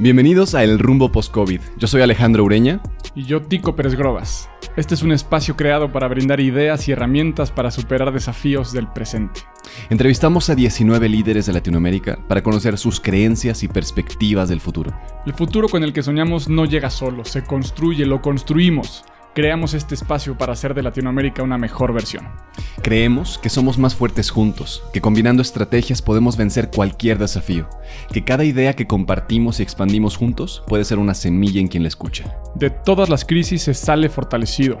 Bienvenidos a El Rumbo Post-COVID. Yo soy Alejandro Ureña. Y yo, Tico Pérez Grobas. Este es un espacio creado para brindar ideas y herramientas para superar desafíos del presente. Entrevistamos a 19 líderes de Latinoamérica para conocer sus creencias y perspectivas del futuro. El futuro con el que soñamos no llega solo, se construye, lo construimos creamos este espacio para hacer de Latinoamérica una mejor versión. Creemos que somos más fuertes juntos, que combinando estrategias podemos vencer cualquier desafío, que cada idea que compartimos y expandimos juntos puede ser una semilla en quien la escucha. De todas las crisis se sale fortalecido.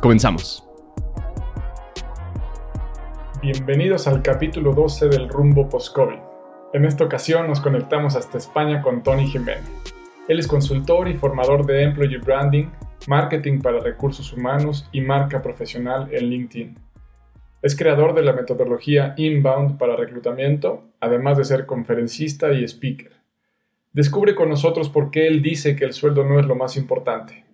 Comenzamos. Bienvenidos al capítulo 12 del Rumbo Post-COVID. En esta ocasión nos conectamos hasta España con Tony Jiménez. Él es consultor y formador de Employee Branding, Marketing para Recursos Humanos y Marca Profesional en LinkedIn. Es creador de la metodología Inbound para reclutamiento, además de ser conferencista y speaker. Descubre con nosotros por qué él dice que el sueldo no es lo más importante.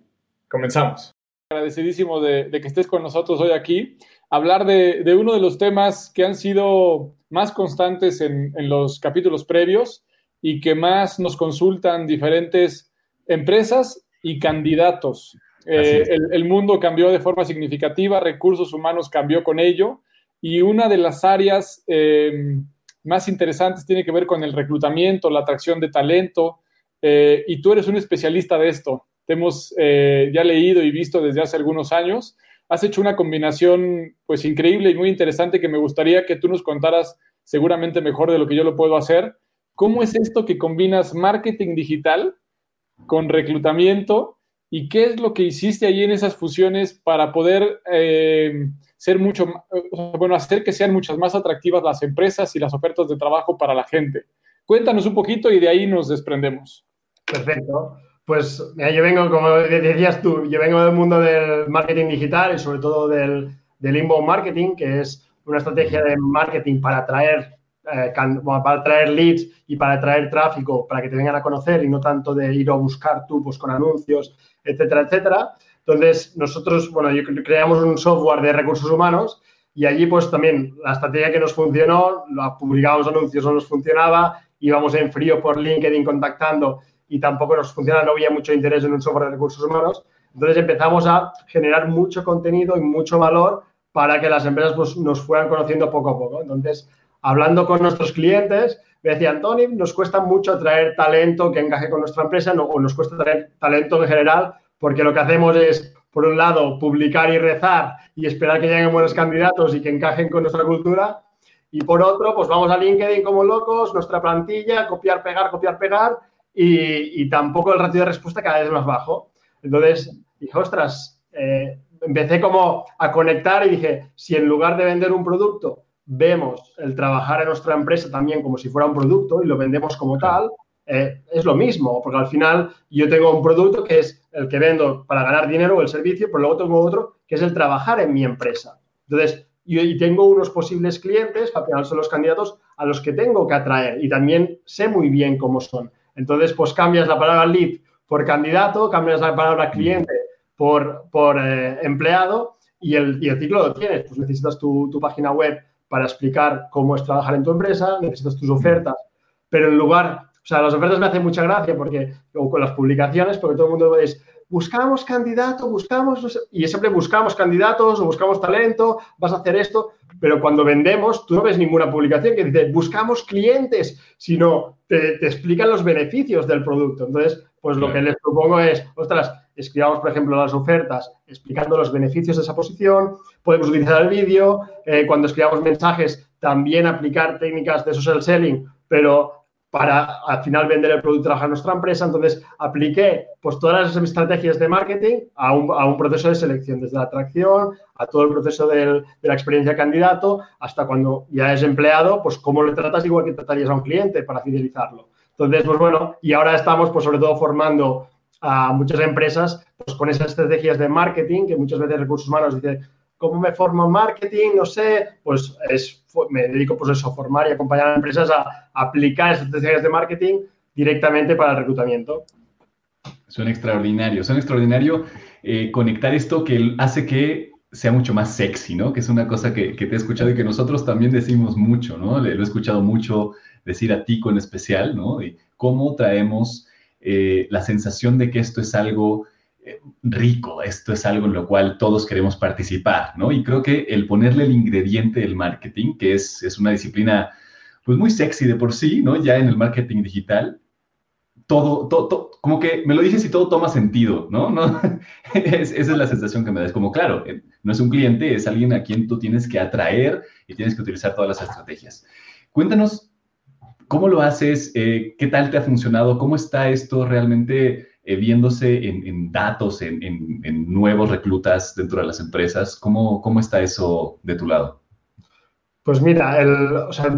Comenzamos. Agradecidísimo de, que estés con nosotros hoy aquí hablar de, uno de los temas que han sido más constantes en, los capítulos previos y que más nos consultan diferentes empresas y candidatos. Eh, el, mundo cambió de forma significativa, recursos humanos cambió con ello y una de las áreas eh, más interesantes tiene que ver con el reclutamiento, la atracción de talento eh, y tú eres un especialista de esto. Te hemos ya leído y visto desde hace algunos años has hecho una combinación pues increíble y muy interesante que me gustaría que tú nos contaras seguramente mejor de lo que yo lo puedo hacer. ¿Cómo es esto que combinas marketing digital con reclutamiento y qué es lo que hiciste allí en esas fusiones para poder eh, ser mucho, bueno, hacer que sean muchas más atractivas las empresas y las ofertas de trabajo para la gente? Cuéntanos un poquito y de ahí nos desprendemos. Perfecto. Pues yo vengo, como decías tú, yo vengo del mundo del marketing digital y sobre todo del, inbound marketing, que es una estrategia de marketing para atraer, eh, para atraer leads y para atraer tráfico para que te vengan a conocer y no tanto de ir a buscar tú pues, con anuncios, etcétera, etcétera. Entonces, nosotros, bueno, yo, creamos un software de recursos humanos y allí pues también la estrategia que nos funcionó, publicábamos anuncios, no nos funcionaba, íbamos en frío por LinkedIn contactando y tampoco nos funciona, no había mucho interés en un software de recursos humanos. Entonces empezamos a generar mucho contenido y mucho valor para que las empresas pues, nos fueran conociendo poco a poco. Entonces, hablando con nuestros clientes, me decían, Tony, nos cuesta mucho traer talento que encaje con nuestra empresa o nos cuesta traer talento en general porque lo que hacemos es, por un lado, publicar y rezar y esperar que lleguen buenos candidatos y que encajen con nuestra cultura. Y por otro, pues vamos a LinkedIn como locos, nuestra plantilla, copiar, pegar, copiar, pegar y, tampoco el ratio de respuesta cada vez más bajo. Entonces dije, ostras, eh, empecé como a conectar y dije, si en lugar de vender un producto, vemos el trabajar en nuestra empresa también como si fuera un producto y lo vendemos como tal, eh, es lo mismo, porque al final yo tengo un producto que es el que vendo para ganar dinero o el servicio, pero luego tengo otro que es el trabajar en mi empresa. Entonces, yo y tengo unos posibles clientes, al final son los candidatos a los que tengo que atraer y también sé muy bien cómo son. Entonces, pues cambias la palabra lead por candidato, cambias la palabra cliente por, por eh, empleado y el, y el, ciclo lo tienes. Pues necesitas tu, tu, página web para explicar cómo es trabajar en tu empresa, necesitas tus ofertas, pero en lugar, o sea, las ofertas me hacen mucha gracia porque, o con las publicaciones, porque todo el mundo es, buscamos candidato, buscamos, y siempre buscamos candidatos o buscamos talento, vas a hacer esto, pero cuando vendemos, tú no ves ninguna publicación que dice buscamos clientes, sino te, explican los beneficios del producto. Entonces, pues lo que les propongo es, ostras, escribamos, por ejemplo, las ofertas explicando los beneficios de esa posición, podemos utilizar el vídeo, eh, cuando escribamos mensajes, también aplicar técnicas de social selling, pero para al final vender el producto y trabajar en nuestra empresa. Entonces, apliqué pues todas las estrategias de marketing a un, a un proceso de selección, desde la atracción, a todo el proceso de la experiencia candidato, hasta cuando ya es empleado, pues cómo le tratas igual que tratarías a un cliente para fidelizarlo. Entonces, pues bueno, y ahora estamos pues sobre todo formando a muchas empresas pues con esas estrategias de marketing que muchas veces recursos humanos dicen, ¿cómo me formo en marketing? No sé, pues es, me dedico pues eso, a formar y acompañar a empresas a, aplicar estrategias de marketing directamente para el reclutamiento. Suena extraordinario, suena extraordinario eh, conectar esto que hace que sea mucho más sexy, ¿no? Que es una cosa que, te he escuchado y que nosotros también decimos mucho, ¿no? Lo he escuchado mucho decir a Tico en especial, ¿no? Y cómo traemos eh, la sensación de que esto es algo rico, esto es algo en lo cual todos queremos participar, ¿no? Y creo que el ponerle el ingrediente del marketing, que es, es una disciplina pues muy sexy de por sí, ¿no? Ya en el marketing digital, todo, todo, como que me lo dices y todo toma sentido, ¿no? ¿No? esa es la sensación que me da. Es como, claro, eh, no es un cliente, es alguien a quien tú tienes que atraer y tienes que utilizar todas las estrategias. Cuéntanos cómo lo haces, eh, qué tal te ha funcionado, cómo está esto realmente eh, viéndose en, datos, en, en, nuevos reclutas dentro de las empresas. ¿Cómo, ¿Cómo está eso de tu lado? Pues mira,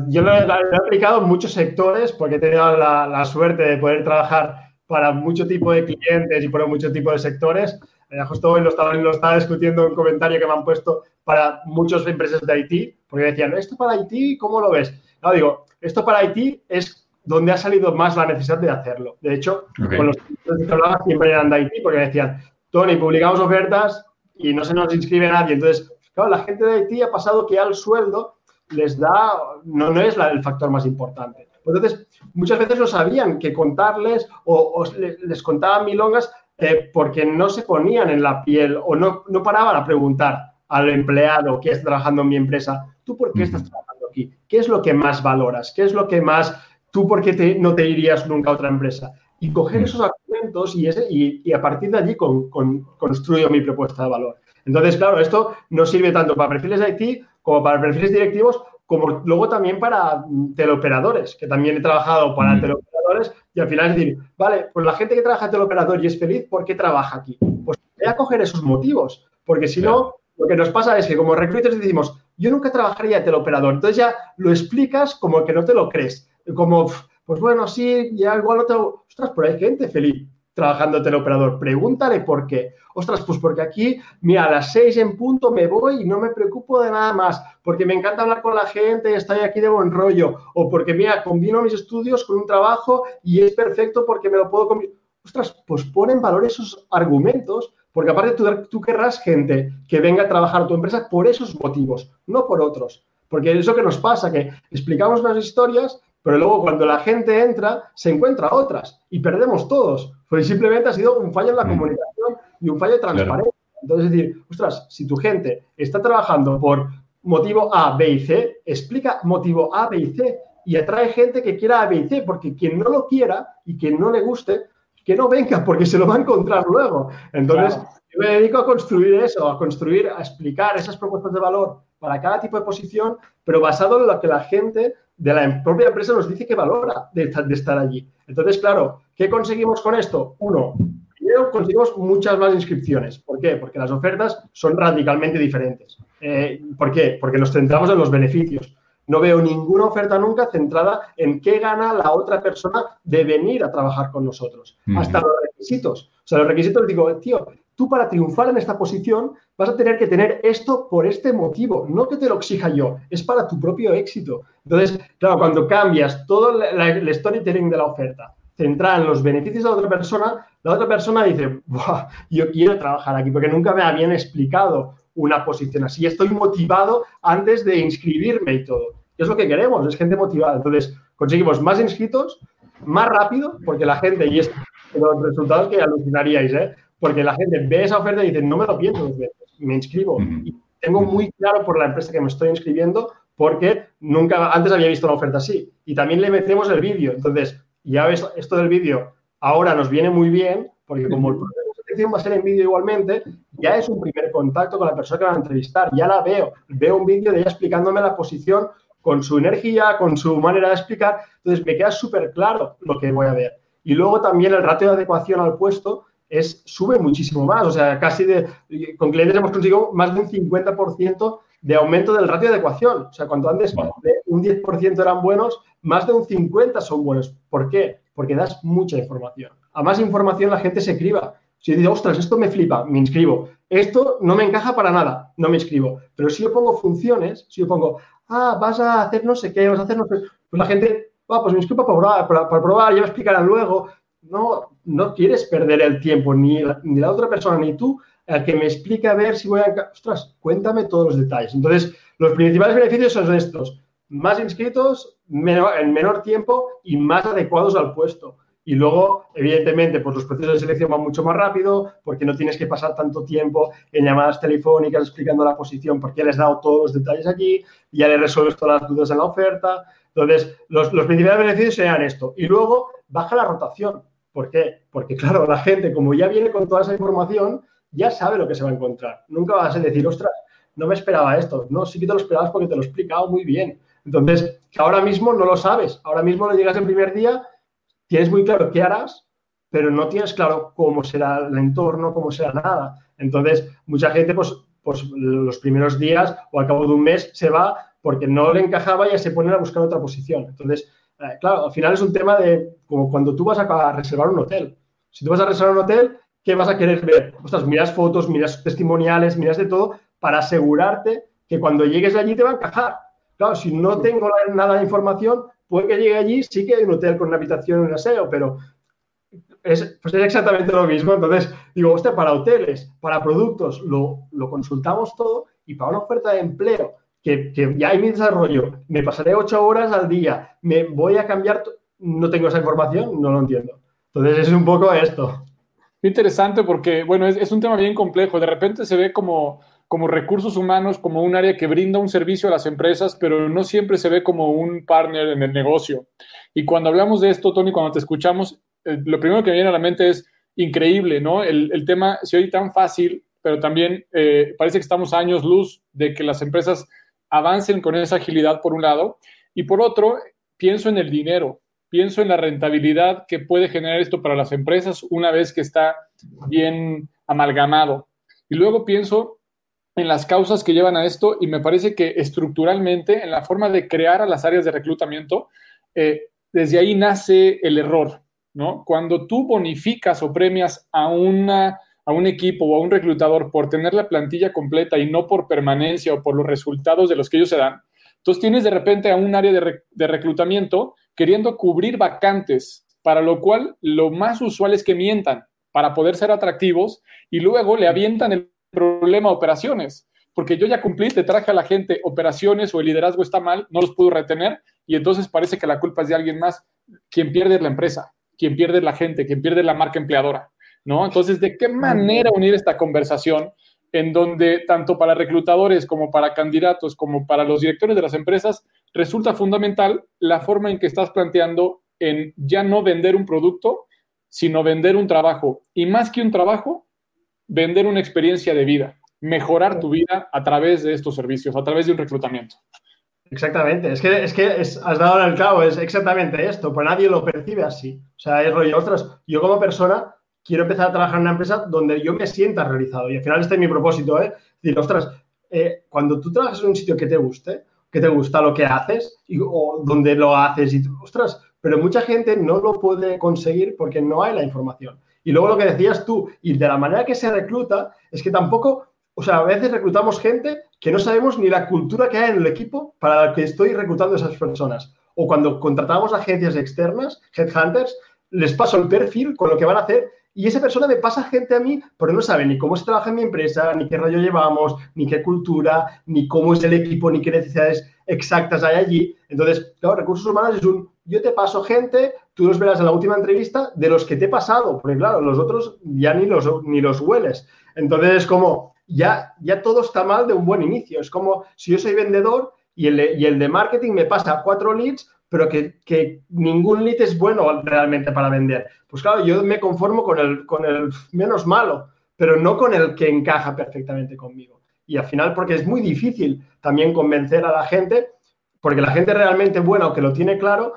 yo lo he, aplicado en muchos sectores porque he tenido la, suerte de poder trabajar para mucho tipo de clientes y para mucho tipo de sectores. Eh, justo hoy lo estaba, lo estaba discutiendo en un comentario que me han puesto para muchas empresas de Haití, porque decían, ¿esto para Haití cómo lo ves? No, digo, esto para Haití es donde ha salido más la necesidad de hacerlo. De hecho, con los que hablaba siempre eran de Haití, porque decían, Tony, publicamos ofertas y no se nos inscribe nadie. Entonces, claro, la gente de Haití ha pasado que al sueldo les da, no, no es el factor más importante. Entonces, muchas veces no sabían que contarles o, les contaban milongas eh, porque no se ponían en la piel o no, no paraban a preguntar al empleado que está trabajando en mi empresa, ¿tú por qué estás trabajando aquí? ¿Qué es lo que más valoras? ¿Qué es lo que más, tú por qué no te irías nunca a otra empresa? Y coger esos argumentos y, ese, y, a partir de allí con, construyo mi propuesta de valor. Entonces, claro, esto no sirve tanto para perfiles de IT como para perfiles directivos, como luego también para teleoperadores, que también he trabajado para mm. teleoperadores y al final es decir, vale, pues la gente que trabaja en teleoperador y es feliz, ¿por qué trabaja aquí? Pues voy a coger esos motivos, porque si no, lo que nos pasa es que como recruiters decimos, yo nunca trabajaría de teleoperador, entonces ya lo explicas como que no te lo crees, como, pues bueno, sí, ya igual no te... Ostras, pero hay gente feliz trabajando teleoperador. Pregúntale por qué. Ostras, pues porque aquí, mira, a las seis en punto me voy y no me preocupo de nada más, porque me encanta hablar con la gente, estoy aquí de buen rollo, o porque, mira, combino mis estudios con un trabajo y es perfecto porque me lo puedo combinar. Ostras, pues pon en valor esos argumentos, porque aparte tú, tú querrás gente que venga a trabajar a tu empresa por esos motivos, no por otros. Porque es eso que nos pasa, que explicamos unas historias, pero luego cuando la gente entra, se encuentra otras y perdemos todos. Pues simplemente ha sido un fallo en la mm. comunicación y un fallo de transparencia. Entonces, es decir, ostras, si tu gente está trabajando por motivo A, B y C, explica motivo A, B y C y atrae gente que quiera A, B y C, porque quien no lo quiera y quien no le guste, que no venga, porque se lo va a encontrar luego. Entonces, yo me dedico a construir eso, a construir, a explicar esas propuestas de valor para cada tipo de posición, pero basado en lo que la gente de la propia empresa nos dice que valora de, estar allí. Entonces, claro, ¿qué conseguimos con esto? Uno, primero conseguimos muchas más inscripciones. ¿Por qué? Porque las ofertas son radicalmente diferentes. Eh, ¿Por qué? Porque nos centramos en los beneficios. No veo ninguna oferta nunca centrada en qué gana la otra persona de venir a trabajar con nosotros. Hasta los requisitos. O sea, los requisitos digo, tío, tú para triunfar en esta posición vas a tener que tener esto por este motivo, no que te lo exija yo, es para tu propio éxito. Entonces, claro, cuando cambias todo el storytelling de la oferta, centrada en los beneficios de la otra persona, la otra persona dice, yo quiero trabajar aquí porque nunca me habían explicado una posición así, estoy motivado antes de inscribirme y todo. Y es lo que queremos, es gente motivada. Entonces, conseguimos más inscritos, más rápido, porque la gente, y es los resultados que alucinaríais, ¿eh? Porque la gente ve esa oferta y dice, no me lo pienso me inscribo. Y tengo muy claro por la empresa que me estoy inscribiendo porque nunca antes había visto una oferta así. Y también le metemos el vídeo. Entonces, ya ves, esto del vídeo ahora nos viene muy bien porque como el proceso de selección va a ser en vídeo igualmente, ya es un primer contacto con la persona que va a entrevistar. Ya la veo. Veo un vídeo de ella explicándome la posición con su energía, con su manera de explicar. Entonces, me queda súper claro lo que voy a ver. Y luego también el ratio de adecuación al puesto es, sube muchísimo más. O sea, casi de, con clientes hemos conseguido más de un 50% de aumento del ratio de adecuación. O sea, cuando antes un 10% eran buenos, más de un 50% son buenos. ¿Por qué? porque das mucha información. A más información la gente se criba. Si yo digo, ostras, esto me flipa, me inscribo. Esto no me encaja para nada, no me inscribo. Pero si yo pongo funciones, si yo pongo, ah, vas a hacer no sé qué, vas a hacer no sé pues la gente, va, pues me inscribo para probar, para, probar, ya me explicarán luego. No, no quieres perder el tiempo, ni la, ni la otra persona, ni tú, el que me explique a ver si voy a... Ostras, cuéntame todos los detalles. Entonces, los principales beneficios son estos. Más inscritos, en menor tiempo y más adecuados al puesto. Y luego, evidentemente, pues los procesos de selección van mucho más rápido porque no tienes que pasar tanto tiempo en llamadas telefónicas explicando la posición porque ya les he dado todos los detalles aquí, ya le resuelves todas las dudas en la oferta. Entonces, los, los principales beneficios serían esto. Y luego, baja la rotación. ¿Por qué? Porque, claro, la gente, como ya viene con toda esa información, ya sabe lo que se va a encontrar. Nunca vas a decir, ostras, no me esperaba esto. No, sí que te lo esperabas porque te lo he explicado muy bien. Entonces, ahora mismo no lo sabes. Ahora mismo no llegas el primer día, tienes muy claro qué harás, pero no tienes claro cómo será el entorno, cómo será nada. Entonces, mucha gente, pues, pues los primeros días o al cabo de un mes se va porque no le encajaba y ya se ponen a buscar otra posición. Entonces, eh, claro, al final es un tema de como cuando tú vas a reservar un hotel. Si tú vas a reservar un hotel, ¿qué vas a querer ver? Ostras, miras fotos, miras testimoniales, miras de todo para asegurarte que cuando llegues allí te va a encajar. Claro, si no tengo nada de información, puede que llegue allí, sí que hay un hotel con una habitación y un aseo, pero es, pues es exactamente lo mismo. Entonces, digo, usted para hoteles, para productos, lo, lo, consultamos todo y para una oferta de empleo, que, que, ya hay mi desarrollo, me pasaré ocho horas al día, me voy a cambiar, no tengo esa información, no lo entiendo. Entonces, es un poco esto. Interesante porque, bueno, es, es, un tema bien complejo. De repente se ve como, como recursos humanos, como un área que brinda un servicio a las empresas, pero no siempre se ve como un partner en el negocio. Y cuando hablamos de esto, Tony, cuando te escuchamos, eh, lo primero que me viene a la mente es increíble, ¿no? El, el tema se oye tan fácil, pero también eh, parece que estamos años luz de que las empresas avancen con esa agilidad, por un lado, y por otro, pienso en el dinero pienso en la rentabilidad que puede generar esto para las empresas una vez que está bien amalgamado. Y luego pienso en las causas que llevan a esto y me parece que estructuralmente, en la forma de crear a las áreas de reclutamiento, eh, desde ahí nace el error, ¿no? Cuando tú bonificas o premias a, una, a un equipo o a un reclutador por tener la plantilla completa y no por permanencia o por los resultados de los que ellos se dan, entonces tienes de repente a un área de, reclutamiento queriendo cubrir vacantes, para lo cual lo más usual es que mientan para poder ser atractivos y luego le avientan el problema a operaciones, porque yo ya cumplí, te traje a la gente operaciones o el liderazgo está mal, no los puedo retener y entonces parece que la culpa es de alguien más. Quien pierde es la empresa, quien pierde es la gente, quien pierde es la marca empleadora, ¿no? Entonces, ¿de qué manera unir esta conversación en donde tanto para reclutadores como para candidatos como para los directores de las empresas resulta fundamental la forma en que estás planteando en ya no vender un producto, sino vender un trabajo. Y más que un trabajo, vender una experiencia de vida, mejorar tu vida a través de estos servicios, a través de un reclutamiento. Exactamente, es que, es que has dado el clavo, es exactamente esto, pues nadie lo percibe así. O sea, es rollo, ostras, yo como persona quiero empezar a trabajar en una empresa donde yo me sienta realizado. Y al final este es mi propósito, ¿eh? Decir, ostras, eh, cuando tú trabajas en un sitio que te guste, que te gusta lo que haces y, o donde lo haces y, ostras, pero mucha gente no lo puede conseguir porque no hay la información. Y luego lo que decías tú, y de la manera que se recluta, es que tampoco, o sea, a veces reclutamos gente que no sabemos ni la cultura que hay en el equipo para la que estoy reclutando esas personas. O cuando contratamos agencias externas, headhunters, les paso el perfil con lo que van a hacer y esa persona me pasa gente a mí, pero no sabe ni cómo se trabaja en mi empresa, ni qué rollo llevamos, ni qué cultura, ni cómo es el equipo, ni qué necesidades exactas hay allí. Entonces, claro, recursos humanos es un, yo te paso gente, tú los verás en la última entrevista de los que te he pasado, porque claro, los otros ya ni los, ni los hueles. Entonces, es como, ya, ya todo está mal de un buen inicio. Es como si yo soy vendedor y el, y el de marketing me pasa cuatro leads, pero que, ningún lead es bueno realmente para vender. Pues claro, yo me conformo con el, con el menos malo, pero no con el que encaja perfectamente conmigo. Y al final, porque es muy difícil también convencer a la gente, porque la gente realmente buena o que lo tiene claro,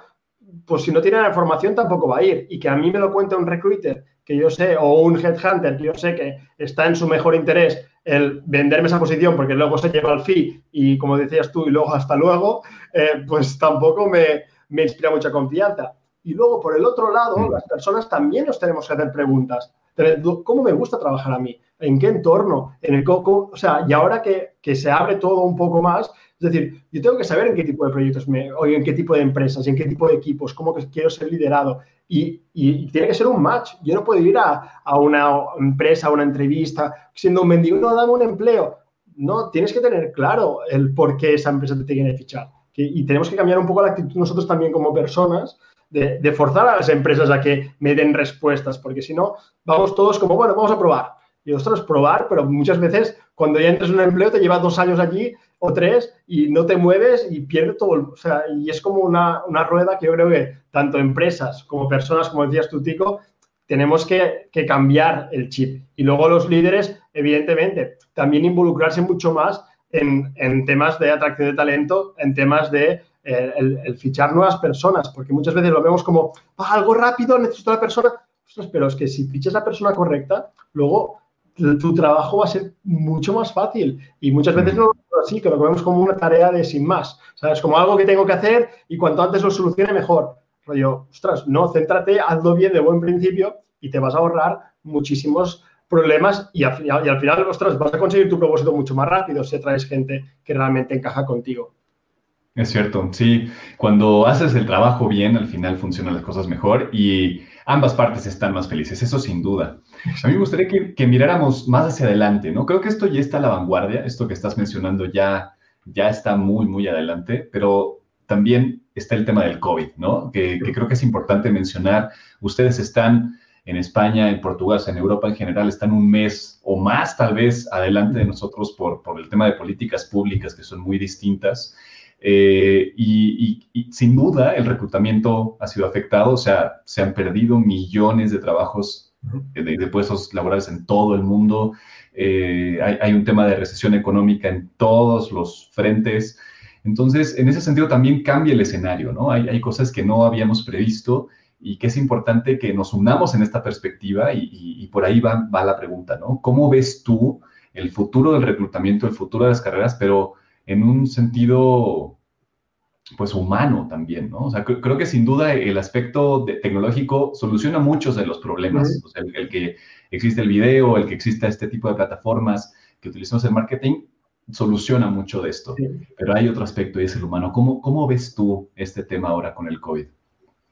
pues si no tiene la información tampoco va a ir. Y que a mí me lo cuente un recruiter que yo sé, o un headhunter que yo sé que está en su mejor interés el venderme esa posición porque luego se lleva el fee y como decías tú y luego hasta luego, eh, pues tampoco me, me, inspira mucha confianza. Y luego, por el otro lado, mm. las personas también nos tenemos que hacer preguntas. ¿Cómo me gusta trabajar a mí? ¿En qué entorno? ¿En el, o sea, y ahora que, que se abre todo un poco más, es decir, yo tengo que saber en qué tipo de proyectos me, o en qué tipo de empresas, en qué tipo de equipos, cómo quiero ser liderado. Y, tiene que ser un match. Yo no puedo ir a, a, una empresa, a una entrevista, siendo un mendigo, no, dame un empleo. No, tienes que tener claro el por qué esa empresa te tiene que fichar. y tenemos que cambiar un poco la actitud nosotros también como personas de, forzar a las empresas a que me den respuestas, porque si no, vamos todos como, bueno, vamos a probar. Y ostras, probar, pero muchas veces cuando ya entras en un empleo te lleva dos años allí o tres y no te mueves y pierdes todo. O sea, y es como una, una, rueda que yo creo que tanto empresas como personas, como decías tú, Tico, tenemos que, que, cambiar el chip. Y luego los líderes, evidentemente, también involucrarse mucho más en, en temas de atracción de talento, en temas de eh, el, fichar nuevas personas, porque muchas veces lo vemos como ah, algo rápido, necesito la persona. pero es que si fichas la persona correcta, luego tu trabajo va a ser mucho más fácil. Y muchas veces no lo así, que lo vemos como una tarea de sin más. ¿Sabes? Como algo que tengo que hacer y cuanto antes lo solucione, mejor. Rollo, ostras, no, céntrate, hazlo bien de buen principio y te vas a ahorrar muchísimos problemas y al final, y al final ostras, vas a conseguir tu propósito mucho más rápido si traes gente que realmente encaja contigo. Es cierto, sí. Cuando haces el trabajo bien, al final funcionan las cosas mejor y ambas partes están más felices, eso sin duda. A mí me gustaría que, miráramos más hacia adelante, ¿no? Creo que esto ya está a la vanguardia, esto que estás mencionando ya, ya está muy, muy adelante, pero también está el tema del COVID, ¿no? Que, creo que es importante mencionar. Ustedes están en España, en Portugal, en Europa en general, están un mes o más tal vez adelante de nosotros por, por el tema de políticas públicas que son muy distintas. Eh, y, sin duda el reclutamiento ha sido afectado, o sea, se han perdido millones de trabajos, de, puestos laborales en todo el mundo. Eh, hay, un tema de recesión económica en todos los frentes. Entonces, en ese sentido también cambia el escenario, ¿no? Hay, hay cosas que no habíamos previsto y que es importante que nos unamos en esta perspectiva y, por ahí va, va la pregunta, ¿no? ¿Cómo ves tú el futuro del reclutamiento, el futuro de las carreras, pero en un sentido pues humano también, ¿no? O sea, creo que sin duda el aspecto tecnológico soluciona muchos de los problemas. O sea, el, que existe el video, el que exista este tipo de plataformas que utilizamos en marketing, soluciona mucho de esto. Pero hay otro aspecto y es el humano. ¿Cómo, ¿Cómo ves tú este tema ahora con el COVID?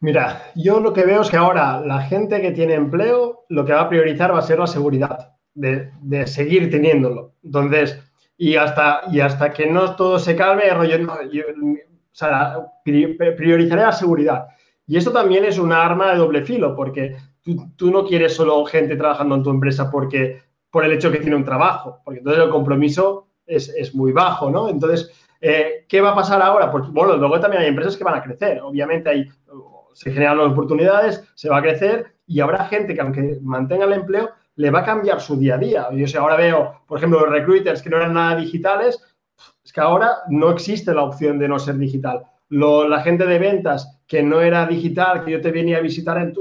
Mira, yo lo que veo es que ahora la gente que tiene empleo, lo que va a priorizar va a ser la seguridad, de, de seguir teniéndolo. Entonces, y hasta, y hasta que no todo se calme, rollo, o sea, priorizaré la seguridad. Y esto también es un arma de doble filo, porque tú, no quieres solo gente trabajando en tu empresa porque, por el hecho que tiene un trabajo, porque entonces el compromiso es, es muy bajo, ¿no? Entonces, eh, ¿qué va a pasar ahora? Pues bueno, luego también hay empresas que van a crecer, obviamente hay, se generan oportunidades, se va a crecer y habrá gente que aunque mantenga el empleo, le va a cambiar su día a día. Yo sé, ahora veo, por ejemplo, los recruiters que no eran nada digitales, es que ahora no existe la opción de no ser digital. la gente de ventas que no era digital, que yo te venía a visitar.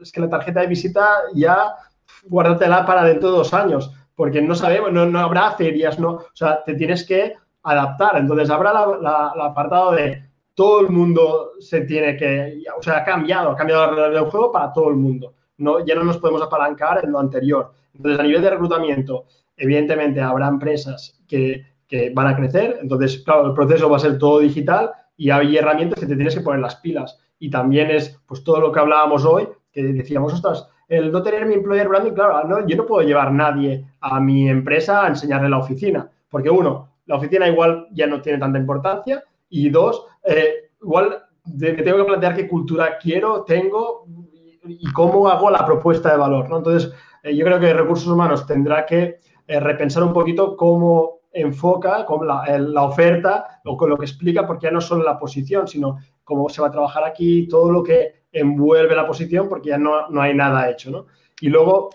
Es que la tarjeta de visita ya guárdatela para dentro de dos años, porque no sabemos, no, no habrá ferias, no, o sea, te tienes que adaptar. Entonces habrá el apartado de todo el mundo se tiene que, o sea, ha cambiado, ha cambiado el juego para todo el mundo no, ya no nos podemos apalancar en lo anterior. Entonces, a nivel de reclutamiento, evidentemente habrá empresas que, van a crecer, entonces, claro, el proceso va a ser todo digital y hay herramientas que te tienes que poner las pilas. Y también es, pues, todo lo que hablábamos hoy, que decíamos, ostras, el no tener mi employer branding, claro, yo no puedo llevar nadie a mi empresa a enseñarle la oficina, porque uno, la oficina igual ya no tiene tanta importancia y dos, eh, igual me tengo que plantear qué cultura quiero, tengo, y cómo hago la propuesta de valor. ¿no? Entonces, eh, yo creo que recursos humanos tendrá que eh, repensar un poquito cómo enfoca con la, oferta o con lo que explica, porque ya no solo la posición, sino cómo se va a trabajar aquí, todo lo que envuelve la posición, porque ya no, no hay nada hecho. ¿no? Y luego,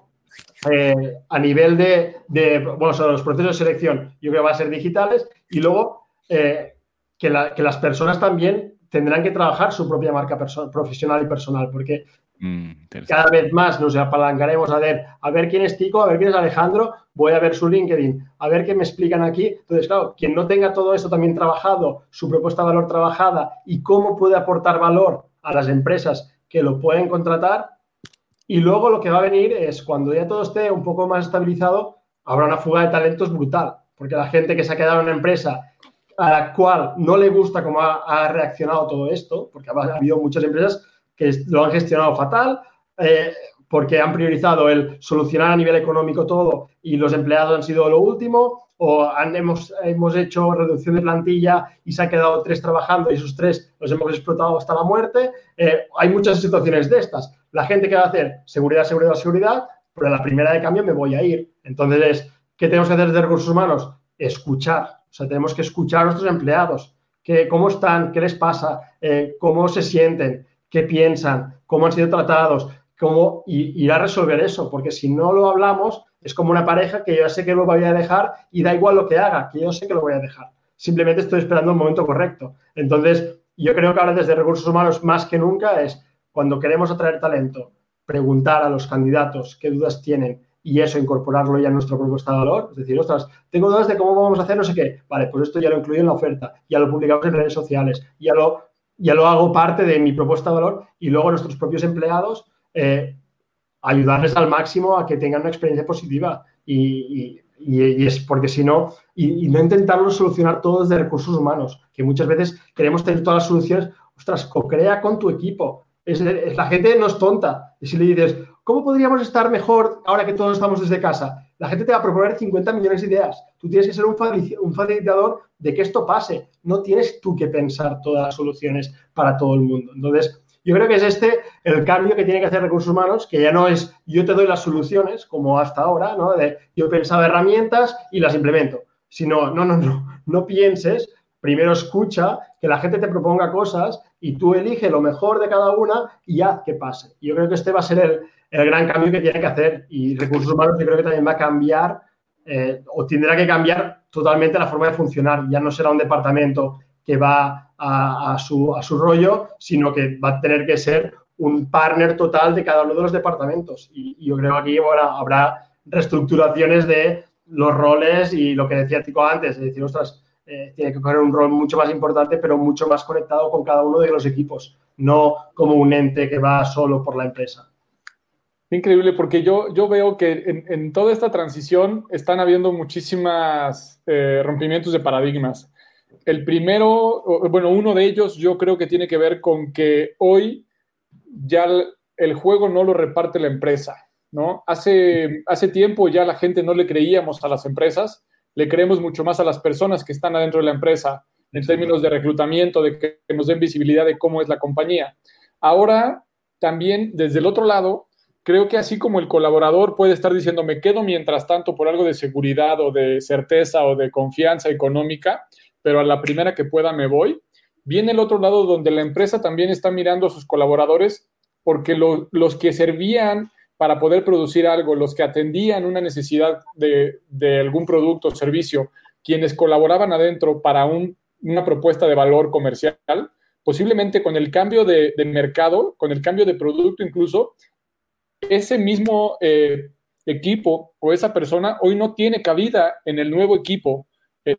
eh, a nivel de, de bueno, los procesos de selección, yo creo que va a ser digitales y luego que, que, las personas también tendrán que trabajar su propia marca profesional y personal, porque Mm, Cada vez más nos apalancaremos a ver, a ver quién es Tico, a ver quién es Alejandro, voy a ver su LinkedIn, a ver qué me explican aquí. Entonces, claro, quien no tenga todo esto también trabajado, su propuesta de valor trabajada y cómo puede aportar valor a las empresas que lo pueden contratar y luego lo que va a venir es cuando ya todo esté un poco más estabilizado, habrá una fuga de talentos brutal, porque la gente que se ha quedado en una empresa a la cual no le gusta cómo ha, reaccionado todo esto, porque ha, habido muchas empresas que lo han gestionado fatal, eh, porque han priorizado el solucionar a nivel económico todo y los empleados han sido lo último, o hemos, hemos hecho reducción de plantilla y se ha quedado tres trabajando y esos tres los hemos explotado hasta la muerte. Eh, hay muchas situaciones de estas. La gente que va a hacer seguridad, seguridad, seguridad, pero a la primera de cambio me voy a ir. Entonces, ¿qué tenemos que hacer desde recursos humanos? Escuchar. O sea, tenemos que escuchar a nuestros empleados. Que, ¿Cómo están? ¿Qué les pasa? Eh, ¿Cómo se sienten? ¿Qué piensan? ¿Cómo han sido tratados? cómo ir a resolver eso, porque si no lo hablamos, es como una pareja que yo ya sé que lo voy a dejar y da igual lo que haga, que yo sé que lo voy a dejar. Simplemente estoy esperando el momento correcto. Entonces, yo creo que ahora desde recursos humanos más que nunca es cuando queremos atraer talento, preguntar a los candidatos qué dudas tienen y eso incorporarlo ya en nuestra propuesta de valor. Es decir, ostras, tengo dudas de cómo vamos a hacer no sé qué. Vale, pues esto ya lo incluyo en la oferta, ya lo publicamos en redes sociales, ya lo, ya lo hago parte de mi propuesta de valor y luego nuestros propios empleados eh, ayudarles al máximo a que tengan una experiencia positiva y, es porque si no, y, no intentarlo solucionar todo desde recursos humanos, que muchas veces queremos tener todas las soluciones, ostras, co-crea con tu equipo. Es, la gente no es tonta. Y si le dices, ¿cómo podríamos estar mejor ahora que todos estamos desde casa? La gente te va a proponer 50 millones de ideas. Tú tienes que ser un, facilitador de que esto pase. No tienes tú que pensar todas las soluciones para todo el mundo. Entonces, yo creo que es este el cambio que tiene que hacer recursos humanos, que ya no es yo te doy las soluciones, como hasta ahora, ¿no? De yo he pensado herramientas y las implemento. Sino, no, no, no, no pienses, primero escucha, que la gente te proponga cosas y tú elige lo mejor de cada una y haz que pase. Yo creo que este va a ser el, el gran cambio que tiene que hacer y recursos humanos yo creo que también va a cambiar eh, o tendrá que cambiar totalmente la forma de funcionar. Ya no será un departamento que va a, su, a su rollo, sino que va a tener que ser un partner total de cada uno de los departamentos. Y, yo creo que aquí ahora habrá reestructuraciones de los roles y lo que decía Tico antes, es decir, ostras, eh, tiene que coger un rol mucho más importante, pero mucho más conectado con cada uno de los equipos, no como un ente que va solo por la empresa. Increíble, porque yo, yo veo que en, toda esta transición están habiendo muchísimas eh, rompimientos de paradigmas. El primero, bueno, uno de ellos yo creo que tiene que ver con que hoy ya el juego no lo reparte la empresa, ¿no? Hace, hace tiempo ya la gente no le creíamos a las empresas, le creemos mucho más a las personas que están adentro de la empresa en términos de reclutamiento, de que nos den visibilidad de cómo es la compañía. Ahora, también desde el otro lado, creo que así como el colaborador puede estar diciendo, me quedo mientras tanto por algo de seguridad o de certeza o de confianza económica, pero a la primera que pueda me voy. Viene el otro lado donde la empresa también está mirando a sus colaboradores porque los que servían para poder producir algo, los que atendían una necesidad de, algún producto o servicio, quienes colaboraban adentro para una propuesta de valor comercial, posiblemente con el cambio de, mercado, con el cambio de producto incluso, ese mismo eh, equipo o esa persona hoy no tiene cabida en el nuevo equipo eh,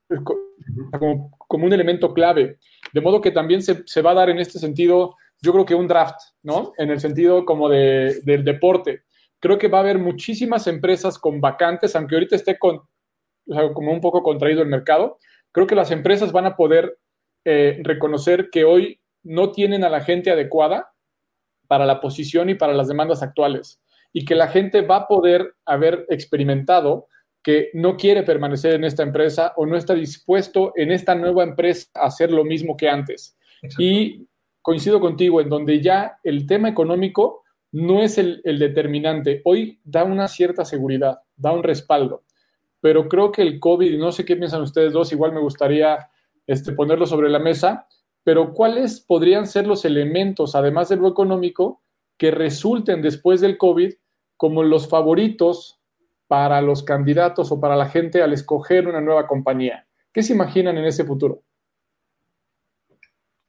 como, un elemento clave. De modo que también se, se, va a dar en este sentido, yo creo que un draft, ¿no? En el sentido como de, del deporte. Creo que va a haber muchísimas empresas con vacantes, aunque ahorita esté con, como un poco contraído el mercado. Creo que las empresas van a poder eh, reconocer que hoy no tienen a la gente adecuada para la posición y para las demandas actuales y que la gente va a poder haber experimentado que no quiere permanecer en esta empresa o no está dispuesto en esta nueva empresa a hacer lo mismo que antes. Y coincido contigo en donde ya el tema económico no es el, determinante. Hoy da una cierta seguridad, da un respaldo, pero creo que el COVID, no sé qué piensan ustedes dos, igual me gustaría este, ponerlo sobre la mesa, pero ¿cuáles podrían ser los elementos, además de lo económico, que resulten después del COVID como los favoritos para los candidatos o para la gente al escoger una nueva compañía? ¿Qué se imaginan en ese futuro?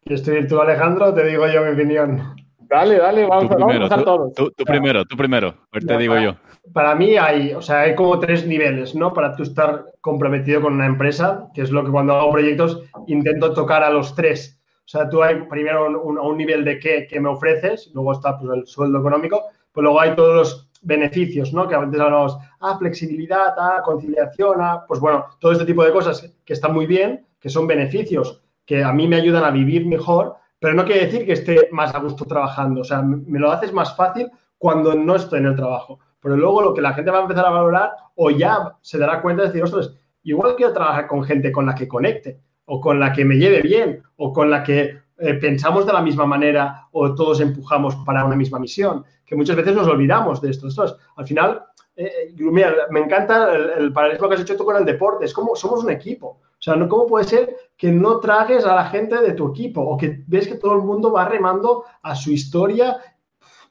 ¿Quieres decir tú, Alejandro, te digo yo mi opinión? Dale, dale, vamos, a todos. Tú, primero, tú primero, ahorita digo yo. Para mí hay, o sea, hay como tres niveles, ¿no? Para tú estar comprometido con una empresa, que es lo que cuando hago proyectos intento tocar a los tres. O sea, tú hay primero un, un, nivel de qué, qué, me ofreces, luego está pues, el sueldo económico, pues luego hay todos los beneficios, ¿no? Que a veces hablamos, ah, flexibilidad, ah, conciliación, ah, pues bueno, todo este tipo de cosas que están muy bien, que son beneficios que a mí me ayudan a vivir mejor, pero no quiere decir que esté más a gusto trabajando. O sea, me lo haces más fácil cuando no estoy en el trabajo. Pero luego lo que la gente va a empezar a valorar o ya se dará cuenta de decir, ostras, igual quiero trabajar con gente con la que conecte o con la que me lleve bien o con la que eh, pensamos de la misma manera o todos empujamos para una misma misión, que muchas veces nos olvidamos de esto. Ostras, al final, eh, mira, me encanta el, el, paralelismo que has hecho tú con el deporte, es como somos un equipo. O sea, ¿cómo puede ser que no trajes a la gente de tu equipo o que ves que todo el mundo va remando a su historia?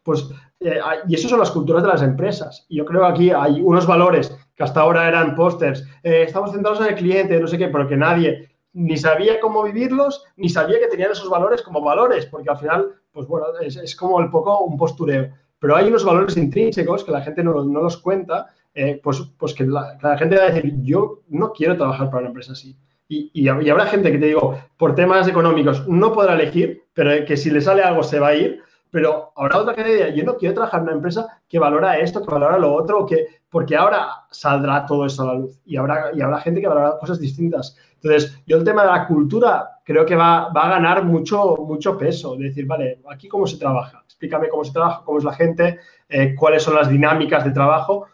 Pues, eh, y eso son las culturas de las empresas. Y yo creo que aquí hay unos valores que hasta ahora eran pósters. Eh, estamos centrados en el cliente, no sé qué, pero que nadie ni sabía cómo vivirlos, ni sabía que tenían esos valores como valores, porque al final, pues bueno, es, como el poco un postureo. Pero hay unos valores intrínsecos que la gente no, no los cuenta eh, pues, pues que la, gente va a decir, yo no quiero trabajar para una empresa así. Y, y, habrá gente que te digo, por temas económicos no podrá elegir, pero que si le sale algo se va a ir. Pero habrá otra que diga, yo no quiero trabajar en una empresa que valora esto, que valora lo otro, que, porque ahora saldrá todo eso a la luz y habrá, y habrá gente que valorará cosas distintas. Entonces, yo el tema de la cultura creo que va, va a ganar mucho, mucho peso. De decir, vale, aquí cómo se trabaja, explícame cómo se trabaja, cómo es la gente, eh, cuáles son las dinámicas de trabajo,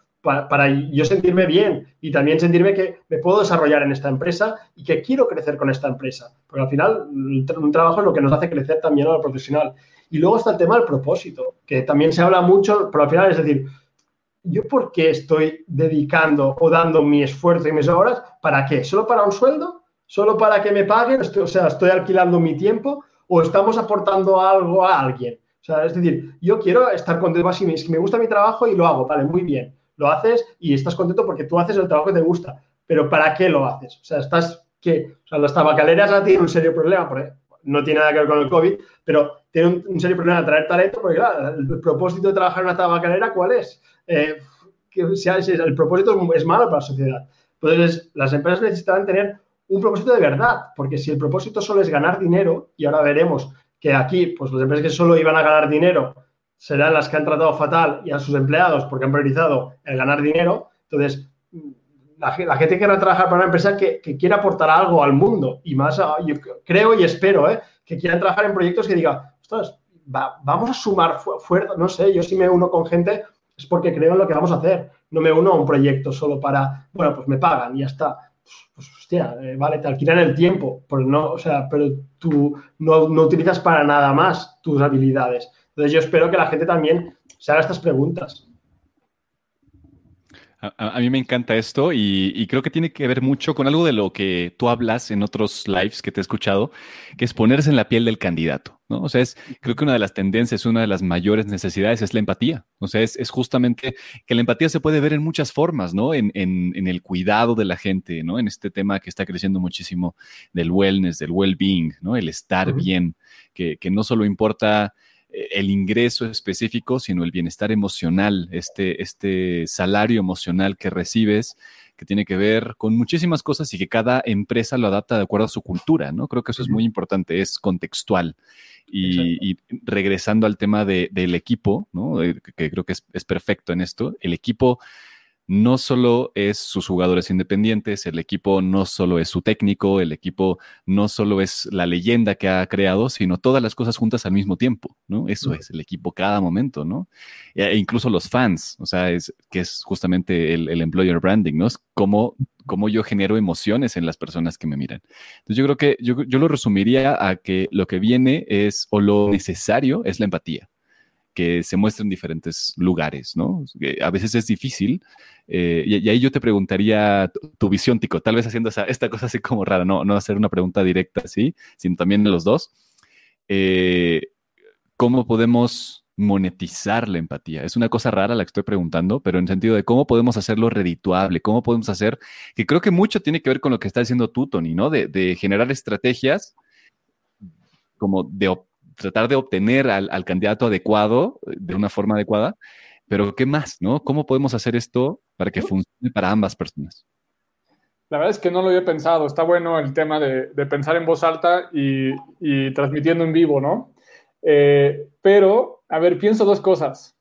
para, yo sentirme bien y también sentirme que me puedo desarrollar en esta empresa y que quiero crecer con esta empresa. Porque al final un trabajo es lo que nos hace crecer también a lo profesional. Y luego está el tema del propósito, que también se habla mucho, pero al final es decir, ¿yo por qué estoy dedicando o dando mi esfuerzo y mis horas? ¿Para qué? ¿Solo para un sueldo? ¿Solo para que me paguen? o sea, ¿estoy alquilando mi tiempo? ¿O estamos aportando algo a alguien? O sea, es decir, yo quiero estar contento, si me gusta mi trabajo y lo hago, vale, muy bien lo haces y estás contento porque tú haces el trabajo que te gusta. Pero ¿para qué lo haces? O sea, estás que, o sea, las tabacaleras ya tienen un serio problema, porque no tiene nada que ver con el COVID, pero tiene un, serio problema de traer talento, porque claro, el, propósito de trabajar en una tabacalera, ¿cuál es? Eh, que sea, el propósito es malo para la sociedad. Entonces, las empresas necesitan tener un propósito de verdad, porque si el propósito solo es ganar dinero, y ahora veremos que aquí, pues las empresas que solo iban a ganar dinero serán las que han tratado fatal y a sus empleados porque han priorizado el ganar dinero. Entonces, la, gente que quiera trabajar para una empresa que, que quiera aportar algo al mundo y más, creo y espero ¿eh? que quieran trabajar en proyectos que digan, vamos a sumar fuerza, no sé, yo si me uno con gente es porque creo en lo que vamos a hacer, no me uno a un proyecto solo para, bueno, pues me pagan y ya está. Pues, hostia, eh, vale, te alquilan el tiempo, pero no, o sea, pero tú no, no utilizas para nada más tus habilidades. Entonces yo espero que la gente también se haga estas preguntas. A, mí me encanta esto y, creo que tiene que ver mucho con algo de lo que tú hablas en otros lives que te he escuchado, que es ponerse en la piel del candidato, ¿no? O sea, es, creo que una de las tendencias, una de las mayores necesidades es la empatía. O sea, es, justamente que la empatía se puede ver en muchas formas, ¿no? En, el cuidado de la gente, ¿no? En este tema que está creciendo muchísimo del wellness, del well-being, ¿no? El estar bien, que, que no solo importa el ingreso específico, sino el bienestar emocional, este, este salario emocional que recibes, que tiene que ver con muchísimas cosas y que cada empresa lo adapta de acuerdo a su cultura, ¿no? Creo que eso es muy importante, es contextual. Y, regresando al tema del equipo, ¿no? Eh, que creo que es, es perfecto en esto, el equipo no solo es sus jugadores independientes, el equipo no solo es su técnico, el equipo no solo es la leyenda que ha creado, sino todas las cosas juntas al mismo tiempo, ¿no? Eso es el equipo cada momento, ¿no? E incluso los fans, o sea, es que es justamente el, employer branding, ¿no? Es cómo, yo genero emociones en las personas que me miran. Entonces yo creo que yo, yo lo resumiría a que lo que viene es, o lo necesario es la empatía que se muestra en diferentes lugares, ¿no? A veces es difícil. Eh, y, ahí yo te preguntaría tu, visión, Tico, tal vez haciendo esta cosa así como rara, no, no hacer una pregunta directa así, sino también los dos. Eh, ¿Cómo podemos monetizar la empatía? Es una cosa rara la que estoy preguntando, pero en el sentido de cómo podemos hacerlo redituable, cómo podemos hacer, que creo que mucho tiene que ver con lo que está diciendo tú, Tony, ¿no? De, de generar estrategias como de tratar de obtener al, candidato adecuado eh, de una forma adecuada, pero ¿qué más, no? ¿Cómo podemos hacer esto para que funcione para ambas personas? La verdad es que no lo había pensado. Está bueno el tema de, pensar en voz alta y, transmitiendo en vivo, ¿no? Eh, pero, a ver, pienso dos cosas.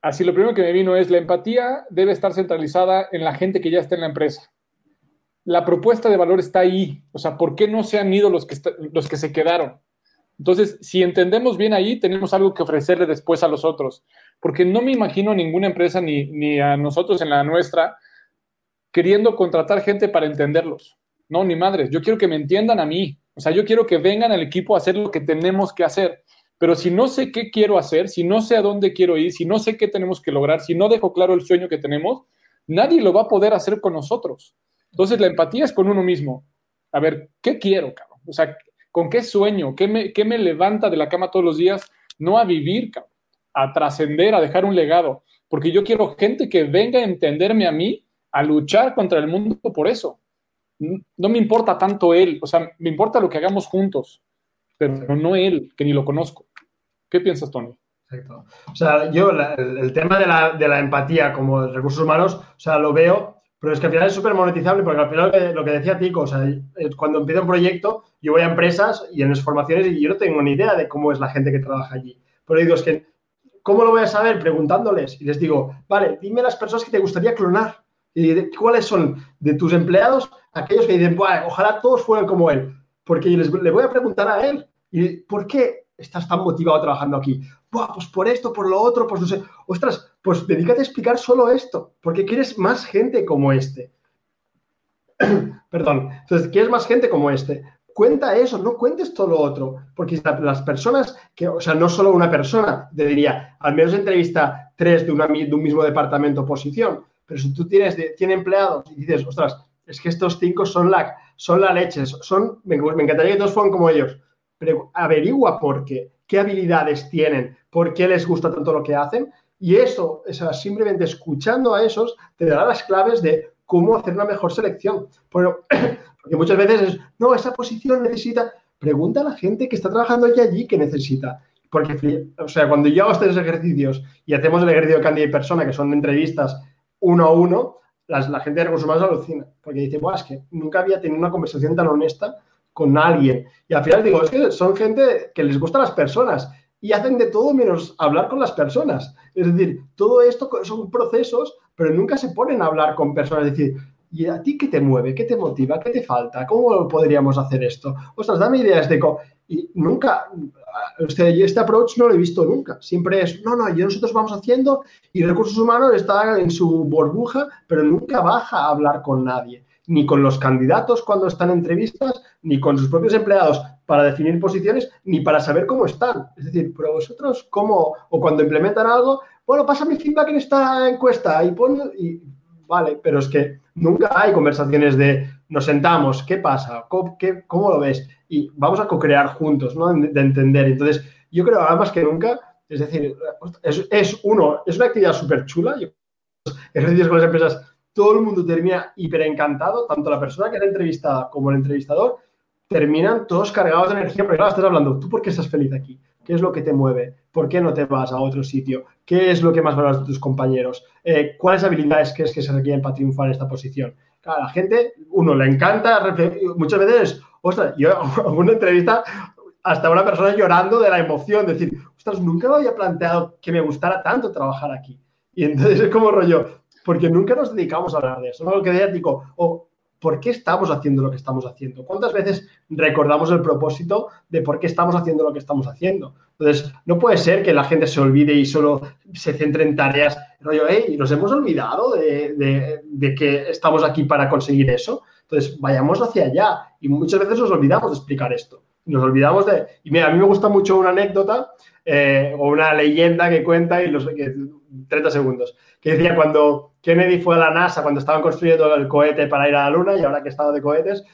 Así, lo primero que me vino es la empatía debe estar centralizada en la gente que ya está en la empresa. La propuesta de valor está ahí. O sea, ¿por qué no se han ido los que, los que se quedaron? Entonces, si entendemos bien ahí, tenemos algo que ofrecerle después a los otros. Porque no me imagino ninguna empresa ni, ni a nosotros en la nuestra queriendo contratar gente para entenderlos. No, ni madres. Yo quiero que me entiendan a mí. O sea, yo quiero que vengan al equipo a hacer lo que tenemos que hacer. Pero si no sé qué quiero hacer, si no sé a dónde quiero ir, si no sé qué tenemos que lograr, si no dejo claro el sueño que tenemos, nadie lo va a poder hacer con nosotros. Entonces, la empatía es con uno mismo. A ver, ¿qué quiero, cabrón? O sea, ¿con qué sueño? ¿Qué me, qué me levanta de la cama todos los días? No a vivir, a trascender, a dejar un legado. Porque yo quiero gente que venga a entenderme a mí a luchar contra el mundo por eso. No me importa tanto él, o sea, me importa lo que hagamos juntos, pero no él, que ni lo conozco. ¿Qué piensas, Tony? Exacto. O sea, yo el, tema de la, de la, empatía como recursos humanos, o sea, lo veo, pero es que al final es súper monetizable porque al final lo que, decía Tico, o sea, cuando empiezo un proyecto, yo voy a empresas y en las formaciones y yo no tengo ni idea de cómo es la gente que trabaja allí. Pero digo, es que, ¿cómo lo voy a saber? Preguntándoles. Y les digo, vale, dime las personas que te gustaría clonar. ¿Y cuáles son de tus empleados aquellos que dicen, ojalá todos fueran como él? Porque les, le voy a preguntar a él, ¿y por qué estás tan motivado trabajando aquí? Pues por esto, por lo otro, pues no sé. Ostras, pues dedícate a explicar solo esto, porque quieres más gente como este. Perdón. Entonces, quieres más gente como este. Cuenta eso, no cuentes todo lo otro, porque las personas que, o sea, no solo una persona, te diría, al menos entrevista tres de, un mismo departamento posición, pero si tú tienes 100 empleados y dices, ostras, es que estos cinco son la, son la leche, son, me, encantaría que todos fueran como ellos, pero averigua por qué, qué habilidades tienen, por qué les gusta tanto lo que hacen y eso, simplemente escuchando a esos, te dará las claves de cómo hacer una mejor selección. Pero, porque muchas veces es, no, esa posición necesita, pregunta a la gente que está trabajando ya allí que necesita. Porque, o sea, cuando yo hago estos ejercicios y hacemos el ejercicio de candidata y persona, que son entrevistas uno a uno, la gente de recursos humanos alucina, porque dice, es que nunca había tenido una conversación tan honesta con alguien. Y al final digo, es que son gente que les gustan las personas y hacen de todo menos hablar con las personas. Es decir, todo esto son procesos, pero nunca se ponen a hablar con personas. Es decir, ¿y a ti qué te mueve? ¿Qué te motiva? ¿Qué te falta? ¿Cómo podríamos hacer esto? Ostras, dame ideas de cómo. Y nunca, este, este approach no lo he visto nunca. Siempre es, no, no, y nosotros vamos haciendo y recursos humanos está en su burbuja, pero nunca baja a hablar con nadie, ni con los candidatos cuando están en entrevistas, ni con sus propios empleados para definir posiciones, ni para saber cómo están. Es decir, pero vosotros, ¿cómo? O cuando implementan algo, bueno, pasa mi feedback en esta encuesta y pon... Y, vale, pero es que nunca hay conversaciones de nos sentamos, ¿qué pasa? ¿Cómo, lo ves? Y vamos a co-crear juntos, ¿no? De, entender. Entonces, yo creo, además que nunca, es decir, es, uno, es una actividad súper chula. Ejercicios con las empresas, todo el mundo termina hiper encantado, tanto la persona que es entrevistada como el entrevistador, terminan todos cargados de energía, porque claro, estás hablando, ¿tú por qué estás feliz aquí? ¿Qué es lo que te mueve? ¿Por qué no te vas a otro sitio? ¿Qué es lo que más valoras de tus compañeros? Eh, ¿Cuáles habilidades crees que se requieren para triunfar en esta posición? a la gente, uno le encanta, muchas veces, ostras, yo hago una entrevista hasta una persona llorando de la emoción, decir, ostras, nunca me había planteado que me gustara tanto trabajar aquí. Y entonces es como rollo, porque nunca nos dedicamos a hablar de eso. Lo que Tico, o ¿por qué estamos haciendo lo que estamos haciendo? ¿Cuántas veces recordamos el propósito de por qué estamos haciendo lo que estamos haciendo? Entonces, no puede ser que la gente se olvide y solo se centre en tareas, rollo, hey, nos hemos olvidado de, que estamos aquí para conseguir eso. Entonces, vayamos hacia allá. Y muchas veces nos olvidamos de explicar esto. Nos olvidamos de... Y mira, a mí me gusta mucho una anécdota eh, o una leyenda que cuenta y los... 30 segundos, que decía cuando Kennedy fue a la NASA, cuando estaban construyendo el cohete para ir a la Luna y ahora que estaba de cohetes,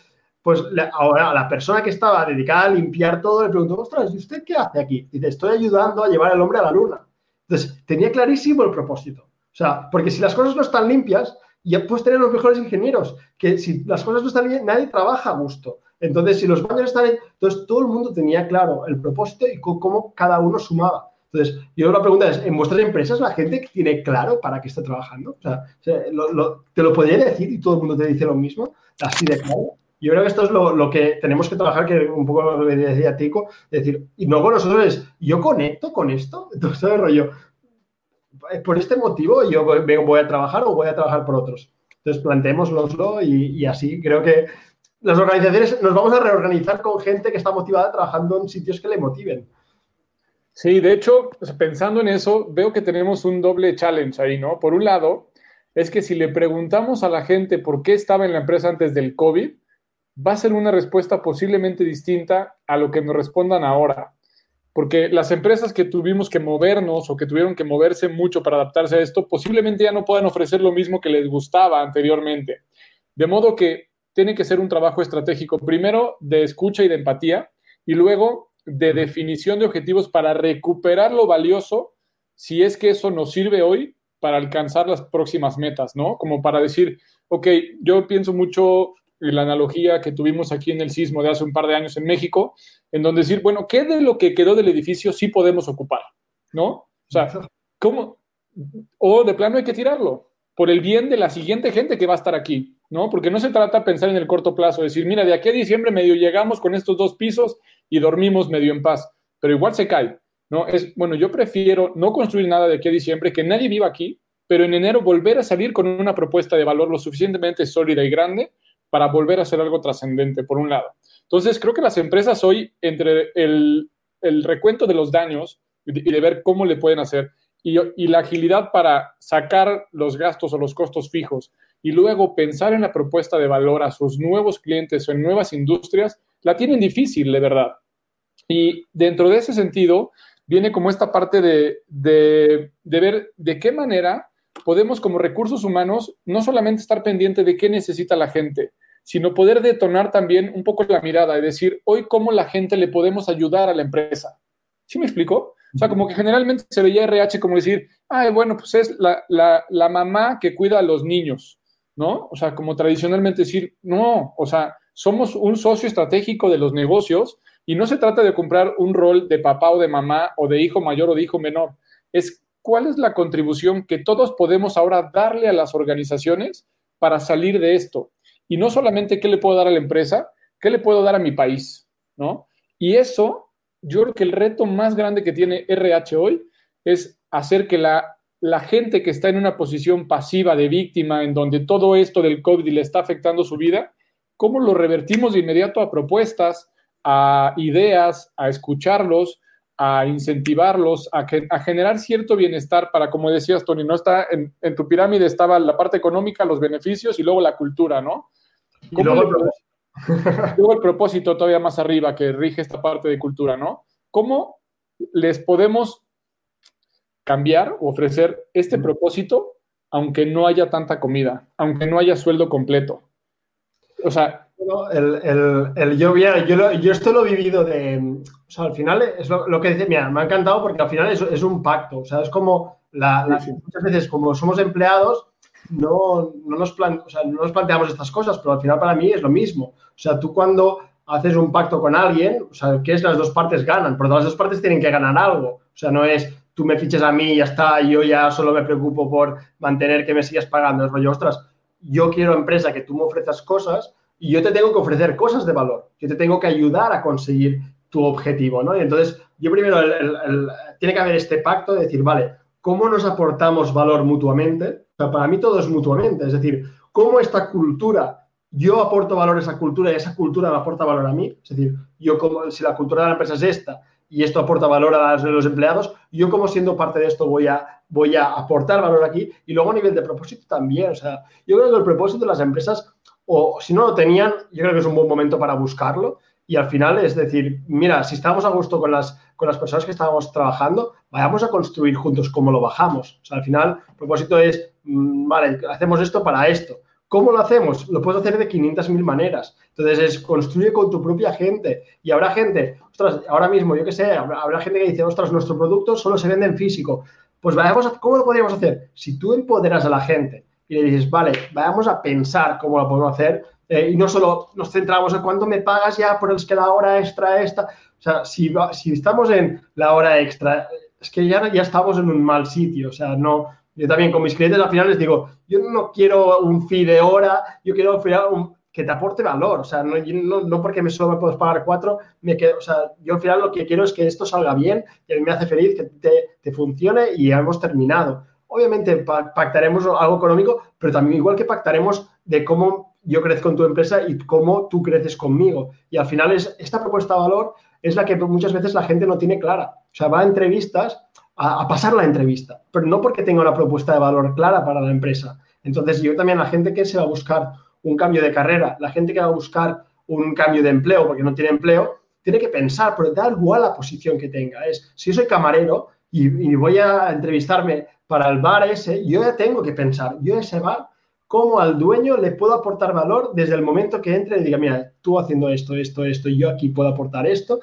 pues ahora la persona que estaba dedicada a limpiar todo le preguntó, ostras, ¿y usted qué hace aquí? Dice, estoy ayudando a llevar al hombre a la Luna. Entonces, tenía clarísimo el propósito. O sea, porque si las cosas no están limpias, ya puedes tener los mejores ingenieros, que si las cosas no están bien, nadie trabaja a gusto. Entonces, si los baños están, entonces todo el mundo tenía claro el propósito y cómo cada uno sumaba. Entonces, yo la pregunta es, ¿en vuestras empresas la gente tiene claro para qué está trabajando? O sea, ¿te lo podría decir y todo el mundo te dice lo mismo? Así de claro. Yo creo que esto es lo, que tenemos que trabajar, que un poco lo que decía Tico, decir, y luego nosotros es, ¿yo conecto con esto? Entonces, el rollo, por este motivo yo voy a trabajar o voy a trabajar por otros. Entonces, planteémoslo y, y así creo que las organizaciones nos vamos a reorganizar con gente que está motivada trabajando en sitios que le motiven. Sí, de hecho, pensando en eso, veo que tenemos un doble challenge ahí, ¿no? Por un lado, es que si le preguntamos a la gente por qué estaba en la empresa antes del COVID, va a ser una respuesta posiblemente distinta a lo que nos respondan ahora. Porque las empresas que tuvimos que movernos o que tuvieron que moverse mucho para adaptarse a esto, posiblemente ya no puedan ofrecer lo mismo que les gustaba anteriormente. De modo que tiene que ser un trabajo estratégico, primero de escucha y de empatía, y luego de definición de objetivos para recuperar lo valioso, si es que eso nos sirve hoy para alcanzar las próximas metas, ¿no? Como para decir, ok, yo pienso mucho en la analogía que tuvimos aquí en el sismo de hace un par de años en México, en donde decir, bueno, ¿qué de lo que quedó del edificio sí podemos ocupar? ¿No? O sea, ¿cómo? O de plano hay que tirarlo, por el bien de la siguiente gente que va a estar aquí, ¿no? Porque no se trata de pensar en el corto plazo, decir, mira, de aquí a diciembre medio llegamos con estos dos pisos y dormimos medio en paz, pero igual se cae, ¿no? Es, bueno, yo prefiero no construir nada de aquí a diciembre, que nadie viva aquí, pero en enero volver a salir con una propuesta de valor lo suficientemente sólida y grande para volver a hacer algo trascendente, por un lado. Entonces, creo que las empresas hoy, entre el, el recuento de los daños y de ver cómo le pueden hacer, y, la agilidad para sacar los gastos o los costos fijos y luego pensar en la propuesta de valor a sus nuevos clientes o en nuevas industrias, la tienen difícil, de verdad. Y dentro de ese sentido, viene como esta parte de, de, ver de qué manera podemos como recursos humanos no solamente estar pendiente de qué necesita la gente, sino poder detonar también un poco la mirada y decir, hoy cómo la gente le podemos ayudar a la empresa. ¿Sí me explico? O sea, como que generalmente se veía RH como decir, ay, bueno, pues es la, la, la, mamá que cuida a los niños, ¿no? O sea, como tradicionalmente decir, no, o sea, somos un socio estratégico de los negocios y no se trata de comprar un rol de papá o de mamá o de hijo mayor o de hijo menor. Es cuál es la contribución que todos podemos ahora darle a las organizaciones para salir de esto. Y no solamente qué le puedo dar a la empresa, qué le puedo dar a mi país, ¿no? Y eso yo creo que el reto más grande que tiene RH hoy es hacer que la, la gente que está en una posición pasiva de víctima, en donde todo esto del COVID le está afectando su vida, ¿cómo lo revertimos de inmediato a propuestas, a ideas, a escucharlos, a incentivarlos, a, a generar cierto bienestar para, como decías, Tony, no está en, en, tu pirámide estaba la parte económica, los beneficios y luego la cultura, ¿no? Y luego, Luego el propósito todavía más arriba que rige esta parte de cultura, ¿no? ¿Cómo les podemos cambiar o ofrecer este propósito aunque no haya tanta comida, aunque no haya sueldo completo? O sea... El, el, el yo, yo, yo, esto lo he vivido de... O sea, al final es lo, que dice, mira, me ha encantado porque al final es, es un pacto, o sea, es como la, muchas veces como somos empleados, no, no, nos o sea, no nos planteamos estas cosas, pero al final para mí es lo mismo. O sea, tú cuando haces un pacto con alguien, o sea, que es las dos partes ganan, pero las dos partes tienen que ganar algo. O sea, no es tú me fiches a mí y ya está, yo ya solo me preocupo por mantener que me sigas pagando. Es rollo, ostras, yo quiero empresa que tú me ofrezcas cosas y yo te tengo que ofrecer cosas de valor. Yo te tengo que ayudar a conseguir tu objetivo, ¿no? Y entonces, yo primero, tiene que haber este pacto de decir, vale, ¿cómo nos aportamos valor mutuamente? O sea, para mí todo es mutuamente, es decir, cómo esta cultura, yo aporto valor a esa cultura y esa cultura me aporta valor a mí, es decir, yo como, si la cultura de la empresa es esta y esto aporta valor a los empleados, yo como siendo parte de esto voy a, voy a aportar valor aquí y luego a nivel de propósito también, o sea, yo creo que el propósito de las empresas, o si no lo tenían, yo creo que es un buen momento para buscarlo y al final es decir, mira, si estamos a gusto con las, con las personas que estábamos trabajando, vayamos a construir juntos cómo lo bajamos. O sea, al final el propósito es Mm, vale, hacemos esto para esto. ¿Cómo lo hacemos? Lo puedes hacer de 500.000 maneras. Entonces, es construye con tu propia gente. Y habrá gente, ostras, ahora mismo, yo qué sé, habrá, gente que dice, ostras, nuestro producto solo se vende en físico. Pues vayamos a, ¿cómo lo podríamos hacer? Si tú empoderas a la gente y le dices, vale, vayamos a pensar cómo lo podemos hacer eh, y no solo nos centramos en cuánto me pagas ya por el que la hora extra esta. O sea, si, si estamos en la hora extra, es que ya, ya estamos en un mal sitio. O sea, no, yo también con mis clientes al final les digo, yo no quiero un fee de hora, yo quiero un, que te aporte valor. O sea, no, no, porque me solo me puedes pagar cuatro, me quedo, o sea, yo al final lo que quiero es que esto salga bien, que me hace feliz, que te, funcione y hemos terminado. Obviamente pactaremos algo económico, pero también igual que pactaremos de cómo yo crezco en tu empresa y cómo tú creces conmigo. Y al final es, esta propuesta de valor es la que muchas veces la gente no tiene clara. O sea, va a entrevistas a, pasar la entrevista, pero no porque tenga una propuesta de valor clara para la empresa. Entonces, yo también, la gente que se va a buscar un cambio de carrera, la gente que va a buscar un cambio de empleo porque no tiene empleo, tiene que pensar, pero da igual la posición que tenga. Es, si yo soy camarero y, voy a entrevistarme para el bar ese, yo ya tengo que pensar, yo ese bar, cómo al dueño le puedo aportar valor desde el momento que entre y diga, mira, tú haciendo esto, esto, esto, y yo aquí puedo aportar esto,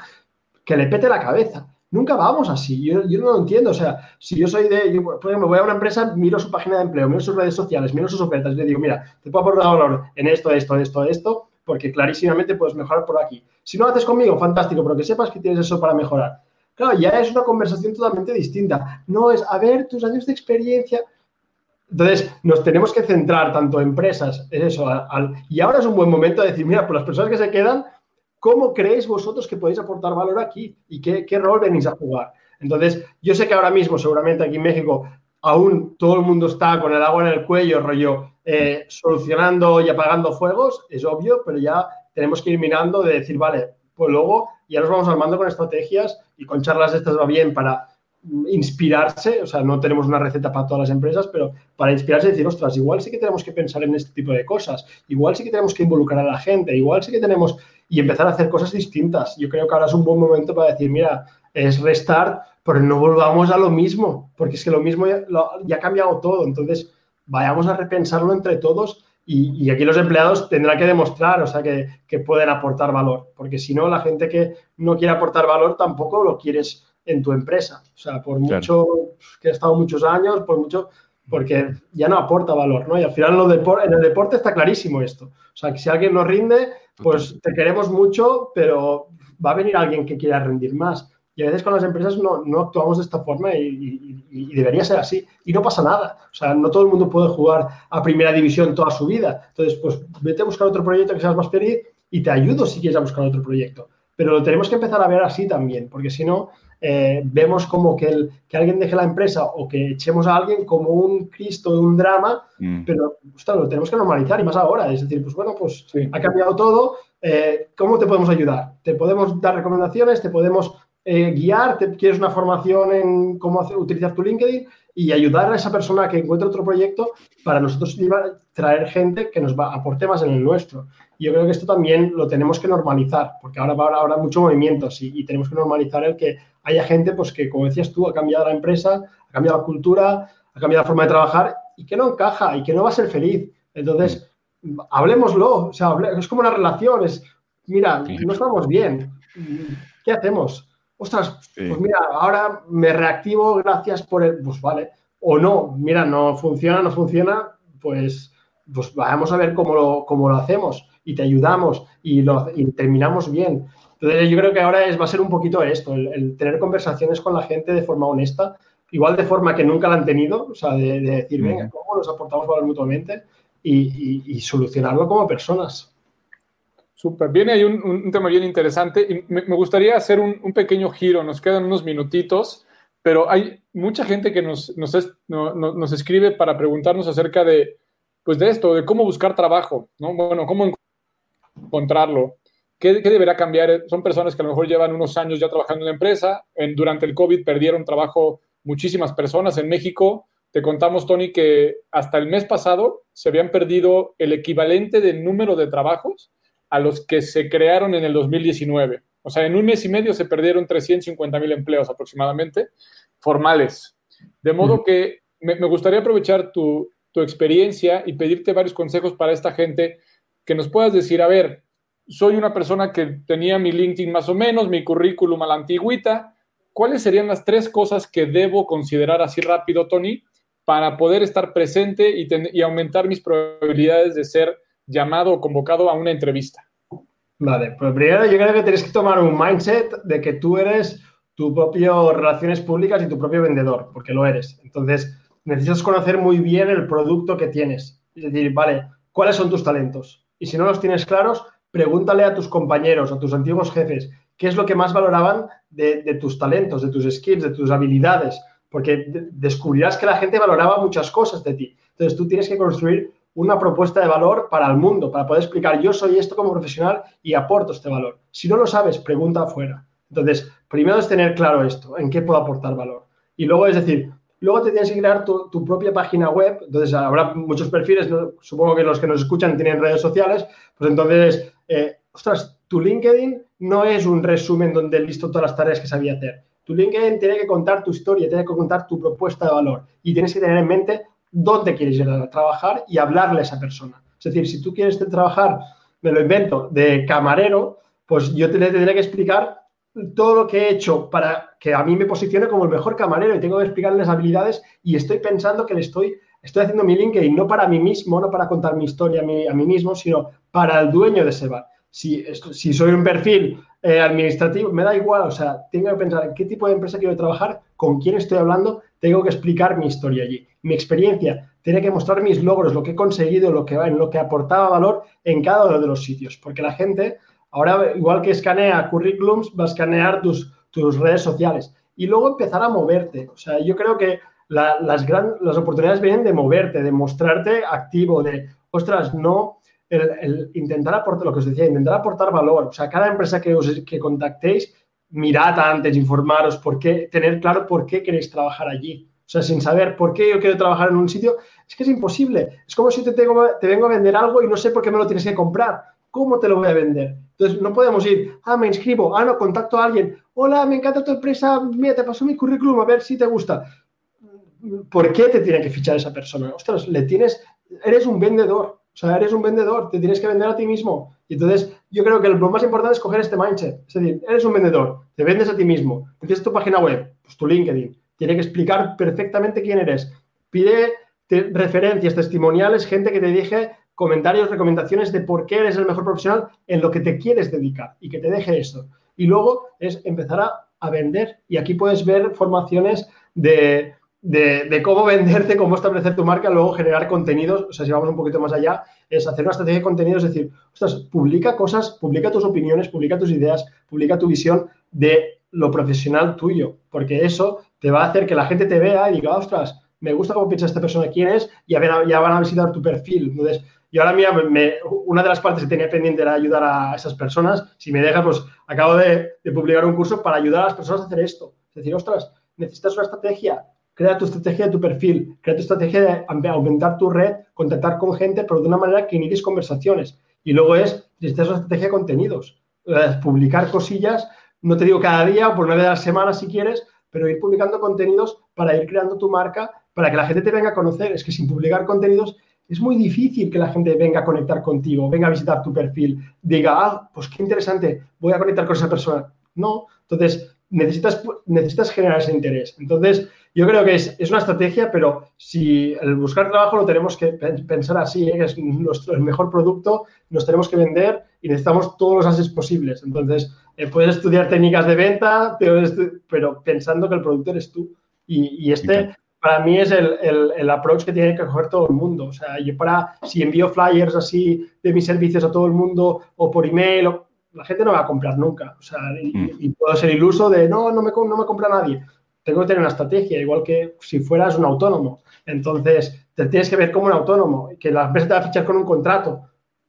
que le pete la cabeza. Nunca vamos así. Yo, no lo entiendo. O sea, si yo soy de, por ejemplo, voy a una empresa, miro su página de empleo, miro sus redes sociales, miro sus ofertas y le digo, mira, te puedo aportar valor en esto, esto, esto, esto, porque clarísimamente puedes mejorar por aquí. Si no lo haces conmigo, fantástico, pero que sepas que tienes eso para mejorar. Claro, ya es una conversación totalmente distinta. No es, a ver, tus años de experiencia. Entonces, nos tenemos que centrar tanto empresas, en eso, y ahora es un buen momento de decir, mira, por las personas que se quedan, ¿Cómo creéis vosotros que podéis aportar valor aquí? ¿Y qué, rol venís a jugar? Entonces, yo sé que ahora mismo, seguramente aquí en México, aún todo el mundo está con el agua en el cuello, rollo, eh, solucionando y apagando fuegos, es obvio, pero ya tenemos que ir mirando de decir, vale, pues luego ya nos vamos armando con estrategias y con charlas estas va bien para inspirarse, o sea, no tenemos una receta para todas las empresas, pero para inspirarse y decir, ostras, igual sí que tenemos que pensar en este tipo de cosas, igual sí que tenemos que involucrar a la gente, igual sí que tenemos y empezar a hacer cosas distintas. Yo creo que ahora es un buen momento para decir, mira, es restart, pero no volvamos a lo mismo, porque es que lo mismo ya, ha cambiado todo, entonces vayamos a repensarlo entre todos y, aquí los empleados tendrán que demostrar, o sea, que, que pueden aportar valor, porque si no, la gente que no quiere aportar valor tampoco lo quieres en tu empresa. O sea, por mucho que ha estado muchos años, por mucho, porque ya no aporta valor, ¿no? Y al final en, el deporte está clarísimo esto. O sea, que si alguien nos rinde, pues te queremos mucho, pero va a venir alguien que quiera rendir más. Y a veces con las empresas no, actuamos de esta forma y, y, debería ser así. Y no pasa nada. O sea, no todo el mundo puede jugar a primera división toda su vida. Entonces, pues vete a buscar otro proyecto que seas más feliz y te ayudo si quieres a buscar otro proyecto. Pero lo tenemos que empezar a ver así también, porque si no, eh, vemos como que, el, que alguien deje la empresa o que echemos a alguien como un Cristo de un drama, mm. pero lo tenemos que normalizar y más ahora. Es decir, pues bueno, pues ha cambiado todo. Eh, ¿Cómo te podemos ayudar? Te podemos dar recomendaciones, te podemos eh, guiar, te, quieres una formación en cómo hacer, utilizar tu LinkedIn y ayudar a esa persona que encuentre otro proyecto para nosotros traer gente que nos va, aporte más en el nuestro. Y yo creo que esto también lo tenemos que normalizar, porque ahora va a haber mucho movimiento y, tenemos que normalizar el que haya gente pues, que, como decías tú, ha cambiado la empresa, ha cambiado la cultura, ha cambiado la forma de trabajar y que no encaja y que no va a ser feliz. Entonces, hablemoslo, o sea, es como una relación, es, mira, no estamos bien, ¿qué hacemos? ostras, pues mira, ahora me reactivo gracias por el, pues vale, o no, mira, no funciona, no funciona, pues, pues vamos a ver cómo lo, cómo lo hacemos y te ayudamos y, lo, terminamos bien. Entonces yo creo que ahora es, va a ser un poquito esto, el, tener conversaciones con la gente de forma honesta, igual de forma que nunca la han tenido, o sea, de, decir, venga, ¿cómo nos aportamos valor mutuamente? y solucionarlo como personas. Súper, viene ahí un, tema bien interesante y me, gustaría hacer un, pequeño giro, nos quedan unos minutitos, pero hay mucha gente que nos, nos, escribe para preguntarnos acerca de, pues de esto, de cómo buscar trabajo, ¿no? Bueno, cómo encontrarlo, qué, qué deberá cambiar. Son personas que a lo mejor llevan unos años ya trabajando en la empresa, en, durante el COVID perdieron trabajo muchísimas personas en México. Te contamos, Tony, que hasta el mes pasado se habían perdido el equivalente del número de trabajos a los que se crearon en el 2019. O sea, en un mes y medio se perdieron 350 mil empleos aproximadamente formales. De modo que me, gustaría aprovechar tu, experiencia y pedirte varios consejos para esta gente que nos puedas decir, a ver, soy una persona que tenía mi LinkedIn más o menos, mi currículum a la antigüita. ¿Cuáles serían las tres cosas que debo considerar así rápido, Tony, para poder estar presente y, y aumentar mis probabilidades de ser llamado o convocado a una entrevista? Vale, pues primero yo creo que tienes que tomar un mindset de que tú eres tu propio relaciones públicas y tu propio vendedor, porque lo eres. Entonces, necesitas conocer muy bien el producto que tienes. Es decir, vale, ¿cuáles son tus talentos? Y si no los tienes claros, pregúntale a tus compañeros, a tus antiguos jefes, qué es lo que más valoraban de, tus talentos, de tus skills, de tus habilidades, porque descubrirás que la gente valoraba muchas cosas de ti. Entonces tú tienes que construir una propuesta de valor para el mundo, para poder explicar, yo soy esto como profesional y aporto este valor. Si no lo sabes, pregunta afuera. Entonces, primero es tener claro esto, en qué puedo aportar valor. Y luego es decir, luego te tienes que crear tu, propia página web. Entonces, habrá muchos perfiles, supongo que los que nos escuchan tienen redes sociales, pues entonces, eh, ostras, tu LinkedIn no es un resumen donde listo todas las tareas que sabía hacer. Tu LinkedIn tiene que contar tu historia, tiene que contar tu propuesta de valor y tienes que tener en mente dónde quieres ir a trabajar y hablarle a esa persona. Es decir, si tú quieres trabajar, me lo invento, de camarero, pues yo te tendré que explicar todo lo que he hecho para que a mí me posicione como el mejor camarero y tengo que explicarle las habilidades y estoy pensando que le estoy, estoy haciendo mi LinkedIn no para mí mismo, no para contar mi historia a mí, a mí mismo, sino para el dueño de ese bar. Si, si soy un perfil eh, administrativo, me da igual, o sea, tengo que pensar en qué tipo de empresa quiero trabajar, con quién estoy hablando, tengo que explicar mi historia allí, mi experiencia, tiene que mostrar mis logros, lo que he conseguido, lo que, en lo que aportaba valor en cada uno de los sitios, porque la gente Ahora, igual que escanea currículums, va a escanear tus, tus redes sociales y luego empezar a moverte. O sea, yo creo que las, gran, las oportunidades vienen de moverte, de mostrarte activo, de, ostras, no, el, intentar aportar, lo que os decía, intentar aportar valor. O sea, cada empresa que, os, que contactéis, mirad antes, informaros, por qué, tener claro por qué queréis trabajar allí. O sea, sin saber por qué yo quiero trabajar en un sitio, es que es imposible. Es como si te, tengo, te vengo a vender algo y no sé por qué me lo tienes que comprar. ¿Cómo te lo voy a vender? Entonces, no podemos ir, ah, me inscribo, ah, no, contacto a alguien, hola, me encanta tu empresa, mira, te paso mi currículum, a ver si te gusta. ¿Por qué te tiene que fichar esa persona? Ostras, le tienes, eres un vendedor, o sea, eres un vendedor, te tienes que vender a ti mismo. Y entonces, yo creo que lo más importante es coger este mindset. Es decir, eres un vendedor, te vendes a ti mismo, tienes tu página web, pues tu LinkedIn, tiene que explicar perfectamente quién eres. Pide referencias, testimoniales, gente que te dije comentarios, recomendaciones de por qué eres el mejor profesional en lo que te quieres dedicar y que te deje eso. Y luego es empezar a, vender. Y aquí puedes ver formaciones de, cómo venderte, cómo establecer tu marca, luego generar contenidos. O sea, si vamos un poquito más allá, es hacer una estrategia de contenidos, es decir, ostras, publica cosas, publica tus opiniones, publica tus ideas, publica tu visión de lo profesional tuyo, porque eso te va a hacer que la gente te vea y diga, ostras, me gusta cómo piensa esta persona, quién es, y ya van a visitar tu perfil. Entonces, y ahora mía, una de las partes que tenía pendiente era ayudar a esas personas. Si me dejas, pues acabo de, publicar un curso para ayudar a las personas a hacer esto. Es decir, ostras, necesitas una estrategia. Crea tu estrategia de tu perfil, crea tu estrategia de aumentar tu red, contactar con gente, pero de una manera que inicies conversaciones. Y luego es, necesitas una estrategia de contenidos. Publicar cosillas, no te digo cada día o por una vez a la semana si quieres, pero ir publicando contenidos para ir creando tu marca, para que la gente te venga a conocer. Es que sin publicar contenidos es muy difícil que la gente venga a conectar contigo, venga a visitar tu perfil, diga, ah, pues qué interesante, voy a conectar con esa persona. No, entonces necesitas, necesitas generar ese interés. Entonces, yo creo que es, una estrategia, pero si el buscar trabajo lo tenemos que pensar así, ¿eh? es nuestro, el mejor producto, nos tenemos que vender y necesitamos todos los ases posibles. Entonces, eh, puedes estudiar técnicas de venta, pero pensando que el producto eres tú. Y, este, para mí es el, el, approach que tiene que coger todo el mundo. O sea, yo para, si envío flyers así de mis servicios a todo el mundo o por email, la gente no va a comprar nunca. O sea, y, mm. puedo ser iluso de, no, no me, no me compra nadie. Tengo que tener una estrategia, igual que si fueras un autónomo. Entonces, te tienes que ver como un autónomo, que la empresa te va a fichar con un contrato,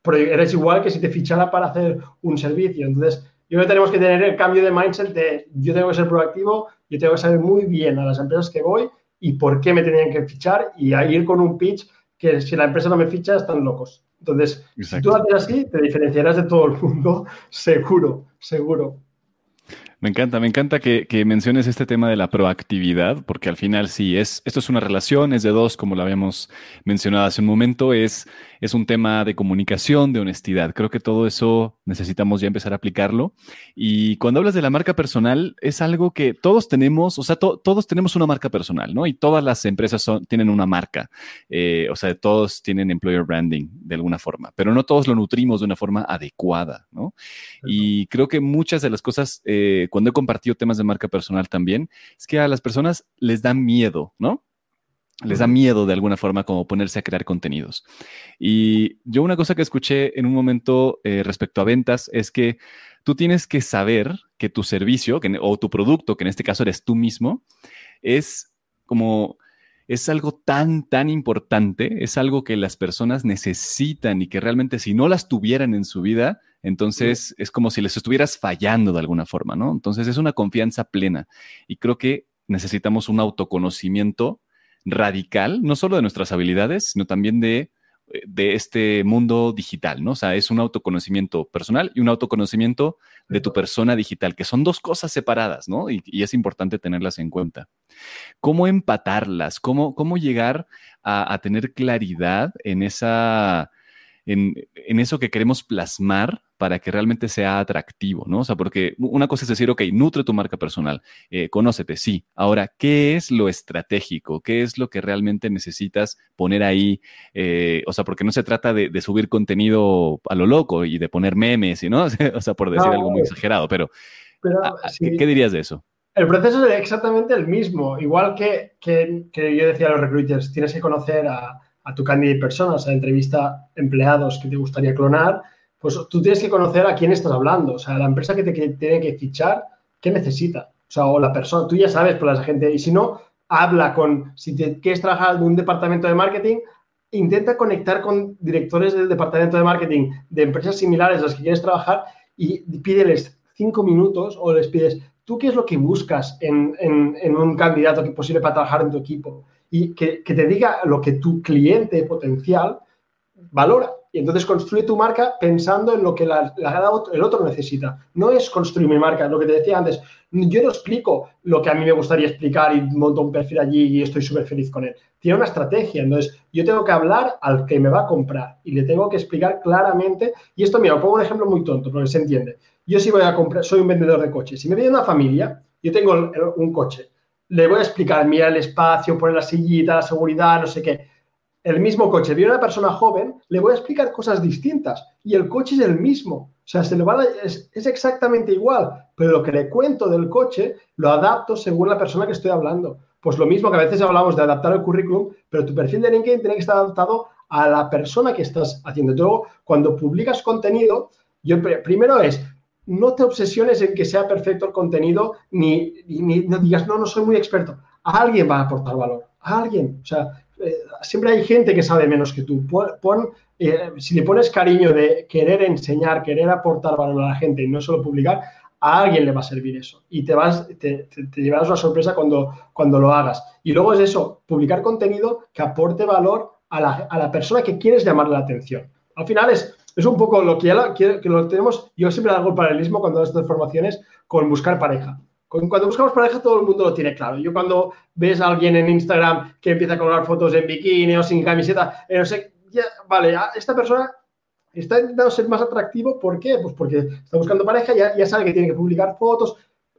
pero eres igual que si te fichara para hacer un servicio. Entonces, yo creo que tenemos que tener el cambio de mindset de yo tengo que ser proactivo, yo tengo que saber muy bien a las empresas que voy y por qué me tenían que fichar y a ir con un pitch que si la empresa no me ficha están locos. Entonces, si tú haces así, te diferenciarás de todo el mundo, seguro, seguro. Me encanta, me encanta que, menciones este tema de la proactividad, porque al final sí, es, esto es una relación, es de dos, como lo habíamos mencionado hace un momento, es, es un tema de comunicación, de honestidad. Creo que todo eso necesitamos ya empezar a aplicarlo. Y cuando hablas de la marca personal, es algo que todos tenemos, o sea, todos tenemos una marca personal, ¿no? Y todas las empresas son, tienen una marca, eh, o sea, todos tienen employer branding de alguna forma, pero no todos lo nutrimos de una forma adecuada, ¿no? Y creo que muchas de las cosas... Eh, cuando he compartido temas de marca personal también, es que a las personas les da miedo, ¿no? Les da miedo de alguna forma como ponerse a crear contenidos. Y yo una cosa que escuché en un momento eh, respecto a ventas es que tú tienes que saber que tu servicio o tu producto, que en este caso eres tú mismo, es como es algo tan, tan importante, es algo que las personas necesitan y que realmente si no las tuvieran en su vida, entonces es como si les estuvieras fallando de alguna forma, ¿no? Entonces es una confianza plena y creo que necesitamos un autoconocimiento radical, no solo de nuestras habilidades, sino también de de este mundo digital, ¿no? O sea, es un autoconocimiento personal y un autoconocimiento de tu persona digital, que son dos cosas separadas, ¿no? Y, es importante tenerlas en cuenta. ¿Cómo empatarlas? ¿Cómo, cómo llegar a tener claridad en esa en, eso que queremos plasmar para que realmente sea atractivo, ¿no? O sea, porque una cosa es decir, ok, nutre tu marca personal, eh, conócete, sí. Ahora, ¿qué es lo estratégico? ¿Qué es lo que realmente necesitas poner ahí? Eh, o sea, porque no se trata de, subir contenido a lo loco y de poner memes, ¿no? o sea, por decir algo muy exagerado, pero, ¿qué, dirías de eso? El proceso es exactamente el mismo, igual que, que, que yo decía a los recruiters, tienes que conocer a a tu candidate personas, a entrevista empleados que te gustaría clonar, pues tú tienes que conocer a quién estás hablando. O sea, la empresa que te tiene que fichar, ¿qué necesita? O sea, o la persona, tú ya sabes por la gente, y si no, habla con, si te quieres trabajar en un departamento de marketing, intenta conectar con directores del departamento de marketing de empresas similares a las que quieres trabajar y pídeles cinco minutos o les pides, ¿tú qué es lo que buscas en, en un candidato que posible para trabajar en tu equipo? Y que, te diga lo que tu cliente potencial valora. Y entonces construye tu marca pensando en lo que el otro necesita. No es construir mi marca, lo que te decía antes. Yo no explico lo que a mí me gustaría explicar y monto un perfil allí y estoy súper feliz con él. Tiene una estrategia. Entonces, yo tengo que hablar al que me va a comprar y le tengo que explicar claramente. Y esto, mira, pongo un ejemplo muy tonto, porque se entiende. Yo si voy a comprar, soy un vendedor de coches. Si me viene una familia, yo tengo un coche le voy a explicar, mira el espacio, poner la sillita, la seguridad, no sé qué. El mismo coche, viene una persona joven, le voy a explicar cosas distintas y el coche es el mismo. O sea, se le va es, exactamente igual, pero lo que le cuento del coche lo adapto según la persona que estoy hablando. Pues lo mismo que a veces hablamos de adaptar el currículum, pero tu perfil de LinkedIn tiene que estar adaptado a la persona que estás haciendo. Luego, cuando publicas contenido, yo primero es, no te obsesiones en que sea perfecto el contenido, ni, no digas, no, no soy muy experto. alguien va a aportar valor, alguien. O sea, eh, siempre hay gente que sabe menos que tú. Pon, eh, si le pones cariño de querer enseñar, querer aportar valor a la gente y no solo publicar, a alguien le va a servir eso. Y te, vas, te, llevarás una sorpresa cuando, cuando lo hagas. Y luego es eso, publicar contenido que aporte valor a la, a la persona que quieres llamarle la atención. Al final es es un poco lo que ya que, lo tenemos. Yo siempre hago el paralelismo cuando hago estas formaciones con buscar pareja. Cuando buscamos pareja, todo el mundo lo tiene claro. Yo cuando ves a alguien en Instagram que empieza a colgar fotos en bikini o sin camiseta, eh, no sé, ya, vale, esta persona está intentando ser más atractivo. ¿Por qué? Pues porque está buscando pareja, ya, sabe que tiene que publicar fotos,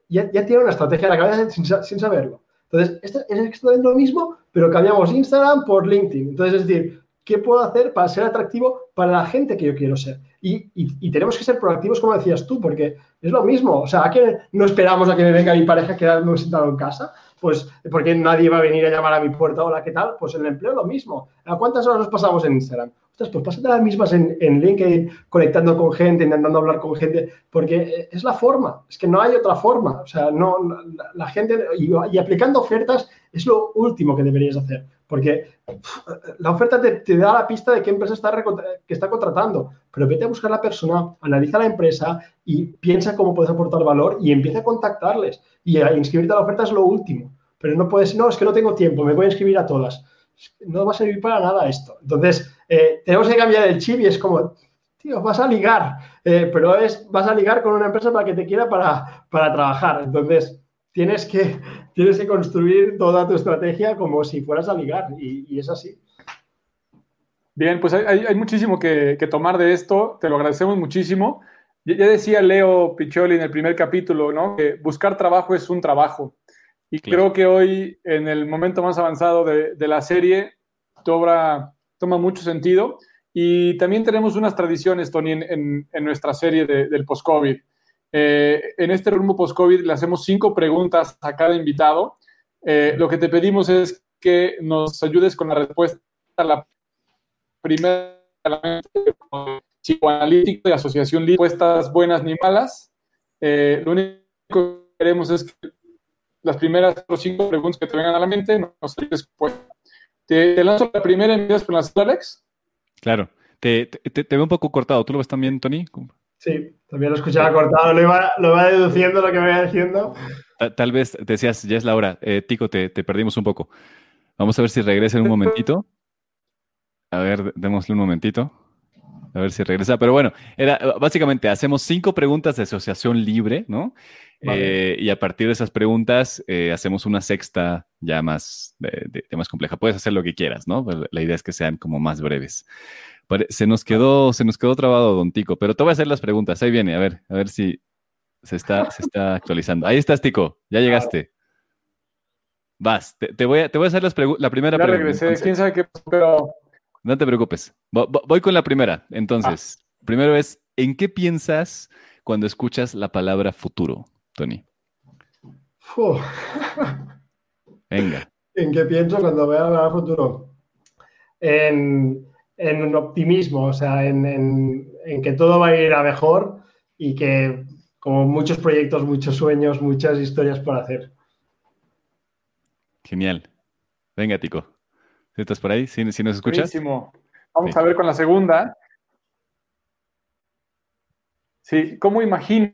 ya, tiene una estrategia en la cabeza sin, sin saberlo. Entonces, esto es exactamente lo mismo, pero cambiamos Instagram por LinkedIn. Entonces, es decir, ¿Qué puedo hacer para ser atractivo para la gente que yo quiero ser? Y, tenemos que ser proactivos, como decías tú, porque es lo mismo. O sea, ¿a qué no esperamos a que me venga mi pareja quedarme sentado en casa? Pues porque nadie va a venir a llamar a mi puerta, hola, ¿qué tal? Pues en el empleo lo mismo. ¿A cuántas horas nos pasamos en Instagram? Ostras, pues pásate las mismas en, LinkedIn, conectando con gente, intentando hablar con gente, porque es la forma, es que no hay otra forma. O sea, no, la, gente, y aplicando ofertas es lo último que deberías hacer. Porque la oferta te, da la pista de qué empresa está, que está contratando, pero vete a buscar a la persona, analiza la empresa y piensa cómo puedes aportar valor y empieza a contactarles. Y a inscribirte a la oferta es lo último. Pero no puedes, no, es que no tengo tiempo, me voy a inscribir a todas. No va a servir para nada esto. Entonces, eh, tenemos que cambiar el chip y es como, tío, vas a ligar, eh, pero es, vas a ligar con una empresa para que te quiera para, para trabajar. Entonces, tienes que, tienes que construir toda tu estrategia como si fueras a ligar y, es así. Bien, pues hay, muchísimo que, tomar de esto, te lo agradecemos muchísimo. Ya decía Leo Piccioli en el primer capítulo, ¿no? Que buscar trabajo es un trabajo. Y creo que hoy, en el momento más avanzado de, la serie, toma, toma mucho sentido. Y también tenemos unas tradiciones, Tony, en, nuestra serie del post-COVID. Eh, en este rumbo post-COVID le hacemos cinco preguntas a cada invitado. Eh, lo que te pedimos es que nos ayudes con la respuesta a la primera psicoanalítico de asociación respuestas buenas ni malas. Eh, lo único que queremos es que las primeras cinco preguntas que te vengan a la mente nos ayudes pues. Te, lanzo la primera y con las Alex. Claro. Te, te, veo un poco cortado. ¿Tú lo ves también, Tony? Sí, también lo escuchaba cortado. Lo iba, lo deduciendo lo que me iba diciendo. Tal, vez decías, ya es la hora. Eh, Tico, te, perdimos un poco. Vamos a ver si regresa en un momentito. A ver, démosle un momentito. A ver si regresa. Pero bueno, era básicamente hacemos cinco preguntas de asociación libre, ¿no? Eh, y a partir de esas preguntas eh, hacemos una sexta ya más, de, más compleja. Puedes hacer lo que quieras, ¿no? Pues la idea es que sean como más breves. Se nos quedó, se nos quedó trabado, Don Tico, pero te voy a hacer las preguntas. Ahí viene, a ver, a ver si se está, se está actualizando. Ahí estás, Tico, ya llegaste. Vas, te, voy, a, te voy a hacer las la primera ya Regresé. ¿Quién sabe qué pero no te preocupes. Voy con la primera. Entonces, ah. primero es, ¿en qué piensas cuando escuchas la palabra futuro, Tony? Venga. ¿En qué pienso cuando veo la palabra futuro? En, un optimismo, o sea, en, que todo va a ir a mejor y que como muchos proyectos, muchos sueños, muchas historias por hacer. Genial. Venga, Tico. ¿Estás por ahí? ¿Sí, nos escuchas? Buenísimo. Vamos a ver con la segunda. Sí, ¿cómo imagino?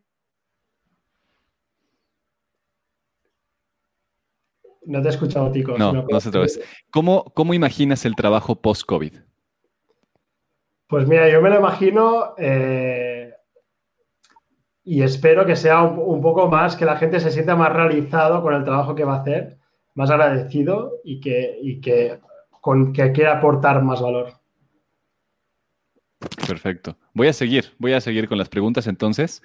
No te he escuchado, Tico. No, no se te ¿Cómo, ¿Cómo imaginas el trabajo post-COVID? Pues mira, yo me lo imagino eh, y espero que sea un, poco más, que la gente se sienta más realizado con el trabajo que va a hacer, más agradecido y que, y que con que quiera aportar más valor. Perfecto. Voy a seguir, voy a seguir con las preguntas entonces.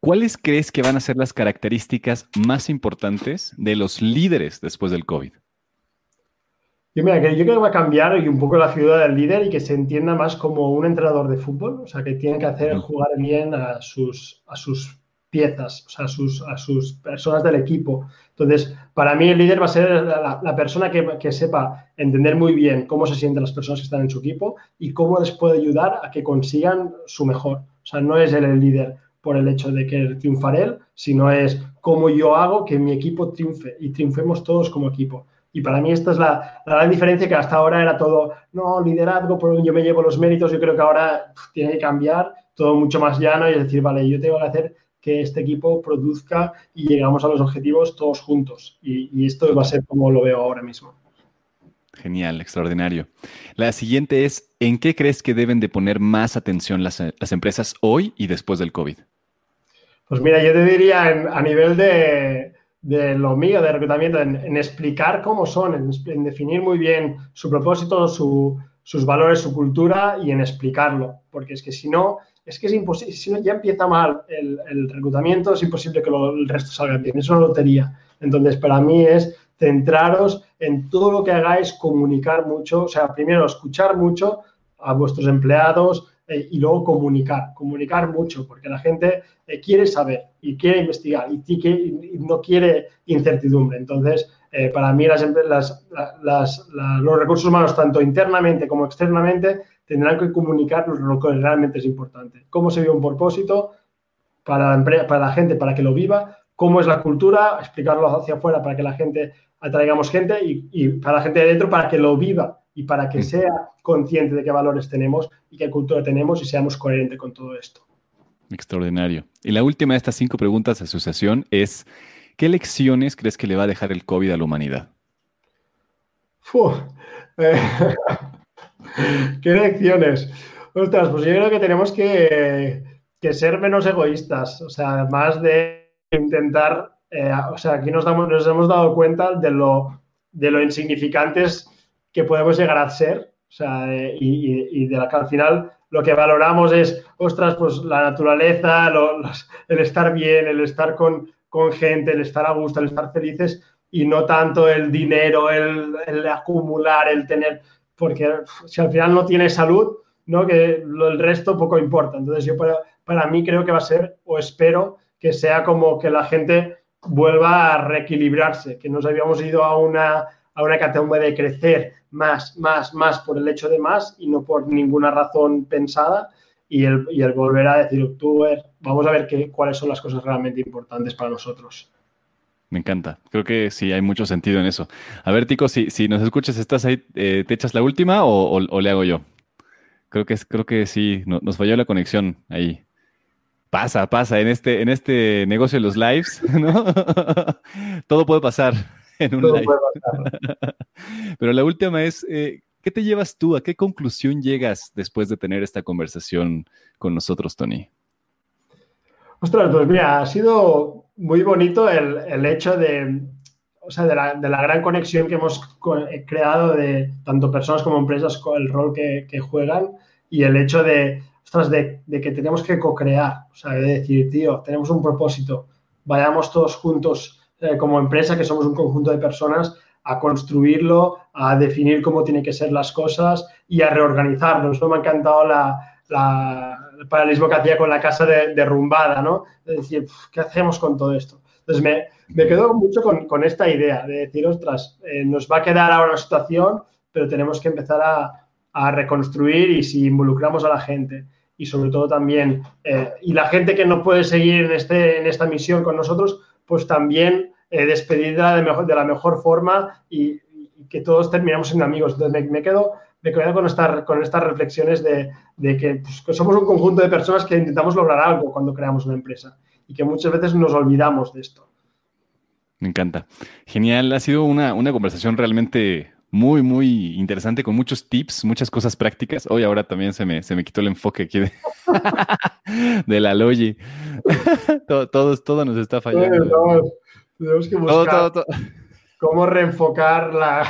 ¿Cuáles crees que van a ser las características más importantes de los líderes después del COVID? Yo, mira, yo creo que va a cambiar un poco la figura del líder y que se entienda más como un entrenador de fútbol, o sea, que tiene que hacer jugar bien a sus, a sus piezas, o sea, a sus, a sus personas del equipo. Entonces, para mí el líder va a ser la, persona que, sepa entender muy bien cómo se sienten las personas que están en su equipo y cómo les puede ayudar a que consigan su mejor. O sea, no es él el líder por el hecho de que triunfar él, sino es cómo yo hago que mi equipo triunfe y triunfemos todos como equipo. Y para mí esta es la, gran diferencia que hasta ahora era todo, no, liderazgo, pero yo me llevo los méritos, yo creo que ahora tiene que cambiar, todo mucho más llano y es decir, vale, yo tengo que hacer que este equipo produzca y llegamos a los objetivos todos juntos. Y, esto va a ser como lo veo ahora mismo. Genial, extraordinario. La siguiente es, ¿en qué crees que deben de poner más atención las, empresas hoy y después del COVID? Pues mira, yo te diría a nivel de, lo mío, de reclutamiento, en, explicar cómo son, en, definir muy bien su propósito, sus valores, su cultura y en explicarlo. Porque es que si no, es que es imposible, si ya empieza mal el, reclutamiento, es imposible que el resto salga bien, es una lotería. Entonces, para mí es centraros en todo lo que hagáis, comunicar mucho, o sea, primero escuchar mucho a vuestros empleados eh, y luego comunicar, comunicar mucho, porque la gente eh, quiere saber y quiere investigar y, no quiere incertidumbre. Entonces, eh, para mí las, los recursos humanos, tanto internamente como externamente, tendrán que comunicar lo que realmente es importante. Cómo se ve un propósito para la, para la gente, para que lo viva, cómo es la cultura, explicarlo hacia afuera para que la gente atraigamos gente y, para la gente de dentro para que lo viva y para que sea consciente de qué valores tenemos y qué cultura tenemos y seamos coherentes con todo esto. Extraordinario. Y la última de estas cinco preguntas de asociación es, ¿qué lecciones crees que le va a dejar el COVID a la humanidad? Eh, ¿Qué lecciones? Ostras, pues yo creo que tenemos que, ser menos egoístas, o sea, más de intentar, eh, o sea, aquí nos, damos, nos hemos dado cuenta de lo, de lo insignificantes que podemos llegar a ser, o sea, eh, y, de la que al final lo que valoramos es, ostras, pues la naturaleza, el estar bien, el estar con, con, gente, el estar a gusto, el estar felices y no tanto el dinero, el, el acumular, el tener porque si al final no tiene salud, ¿no? que el resto poco importa. Entonces yo para, para mí creo que va a ser, o espero, que sea como que la gente vuelva a reequilibrarse, que nos habíamos ido a una, a una categoría de crecer más, más, más por el hecho de más y no por ninguna razón pensada y el, y el volver a decir, octubre, vamos a ver qué, cuáles son las cosas realmente importantes para nosotros. Me encanta. Creo que sí hay mucho sentido en eso. A ver, Tico, si, si nos escuchas, ¿estás ahí? Eh, ¿Te echas la última o, o, le hago yo? Creo que, creo que sí, nos falló la conexión ahí. Pasa, pasa, en este, en este negocio de los lives, ¿no? Todo puede pasar en un live. Pero la última es, eh, ¿qué te llevas tú? ¿A qué conclusión llegas después de tener esta conversación con nosotros, Tony? Ostras, pues mira, ha sido muy bonito el, hecho de, o sea, de, la, gran conexión que hemos eh, creado de tanto personas como empresas con el rol que, juegan y el hecho de, ostras, de, que tenemos que co-crear, o sea, de decir, tío, tenemos un propósito, vayamos todos juntos eh, como empresa, que somos un conjunto de personas, a construirlo, a definir cómo tienen que ser las cosas y a reorganizarnos. ¿no? Me ha encantado la, el paralelismo que hacía con la casa derrumbada, ¿no? Es decir, ¿qué hacemos con todo esto? Entonces me, me quedo mucho con, con, esta idea de decir, ostras, eh, nos va a quedar ahora una situación, pero tenemos que empezar a, a reconstruir y si involucramos a la gente y sobre todo también, eh, y la gente que no puede seguir en, este, en esta misión con nosotros, pues también eh, despedirla de, mejor, de la mejor forma y, que todos terminamos siendo amigos. Entonces me, quedo, me quedo con, esta, con estas reflexiones de, de pues, que, somos un conjunto de personas que intentamos lograr algo cuando creamos una empresa y que muchas veces nos olvidamos de esto. Me encanta. Genial. Ha sido una, una conversación realmente muy, muy interesante con muchos tips, muchas cosas prácticas. Hoy ahora también se me, se me quitó el enfoque aquí de, de la Logi. todo, todo, nos está fallando. Tenemos que buscar cómo reenfocar la...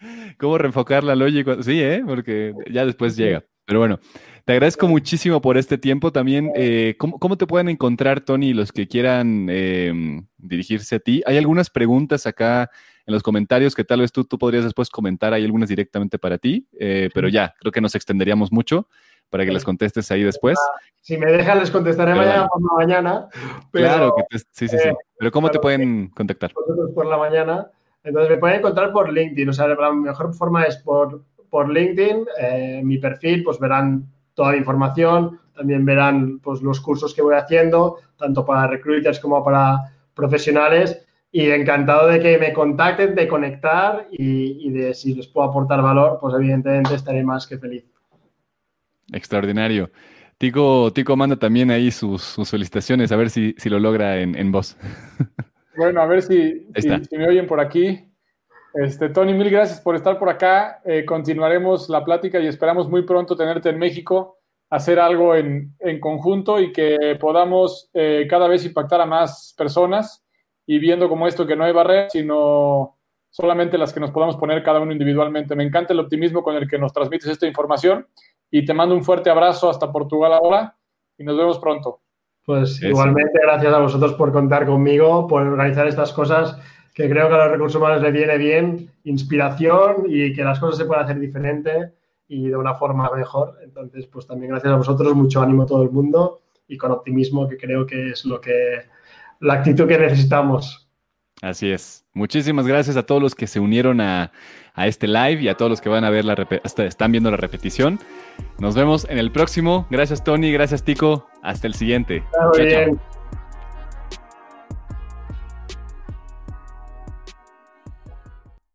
Cómo reenfocar la Logi. Sí, ¿eh? porque ya después llega. Pero bueno, te agradezco muchísimo por este tiempo. También, eh, ¿cómo, te pueden encontrar, Tony, los que quieran em, dirigirse a ti? Hay algunas preguntas acá en los comentarios que tal vez tú, tú podrías después comentar. Hay algunas directamente para ti, eh, pero ya, creo que nos extenderíamos mucho para que las contestes ahí después. Ah, si me dejan, les contestaré mañana por la mañana. claro, que sí, sí, sí. Eh, pero ¿cómo te pueden contactar? Por la mañana. Entonces me pueden encontrar por LinkedIn. O sea, la mejor forma es por, por LinkedIn. mi perfil, pues verán toda la información, también verán pues, los cursos que voy haciendo, tanto para recruiters como para profesionales. Y encantado de que me contacten, de conectar y, de si les puedo aportar valor, pues evidentemente estaré más que feliz. Extraordinario. Tico, Tico manda también ahí sus, felicitaciones, a ver si, si lo logra en, voz. Bueno, a ver si, si, me oyen por aquí. Este, Tony, mil gracias por estar por acá. Eh, continuaremos la plática y esperamos muy pronto tenerte en México, hacer algo en, conjunto y que podamos eh, cada vez impactar a más personas y viendo como esto que no hay barreras, sino solamente las que nos podamos poner cada uno individualmente. Me encanta el optimismo con el que nos transmites esta información y te mando un fuerte abrazo hasta Portugal ahora y nos vemos pronto. Pues igualmente, gracias a vosotros por contar conmigo, por organizar estas cosas que creo que a los recursos humanos le viene bien inspiración y que las cosas se pueden hacer diferente y de una forma mejor. Entonces, pues también gracias a vosotros, mucho ánimo a todo el mundo y con optimismo, que creo que es lo que la actitud que necesitamos. Así es. Muchísimas gracias a todos los que se unieron a, este live y a todos los que van a ver la están viendo la repetición. Nos vemos en el próximo. Gracias Tony, gracias Tico. Hasta el siguiente. chao, Chao.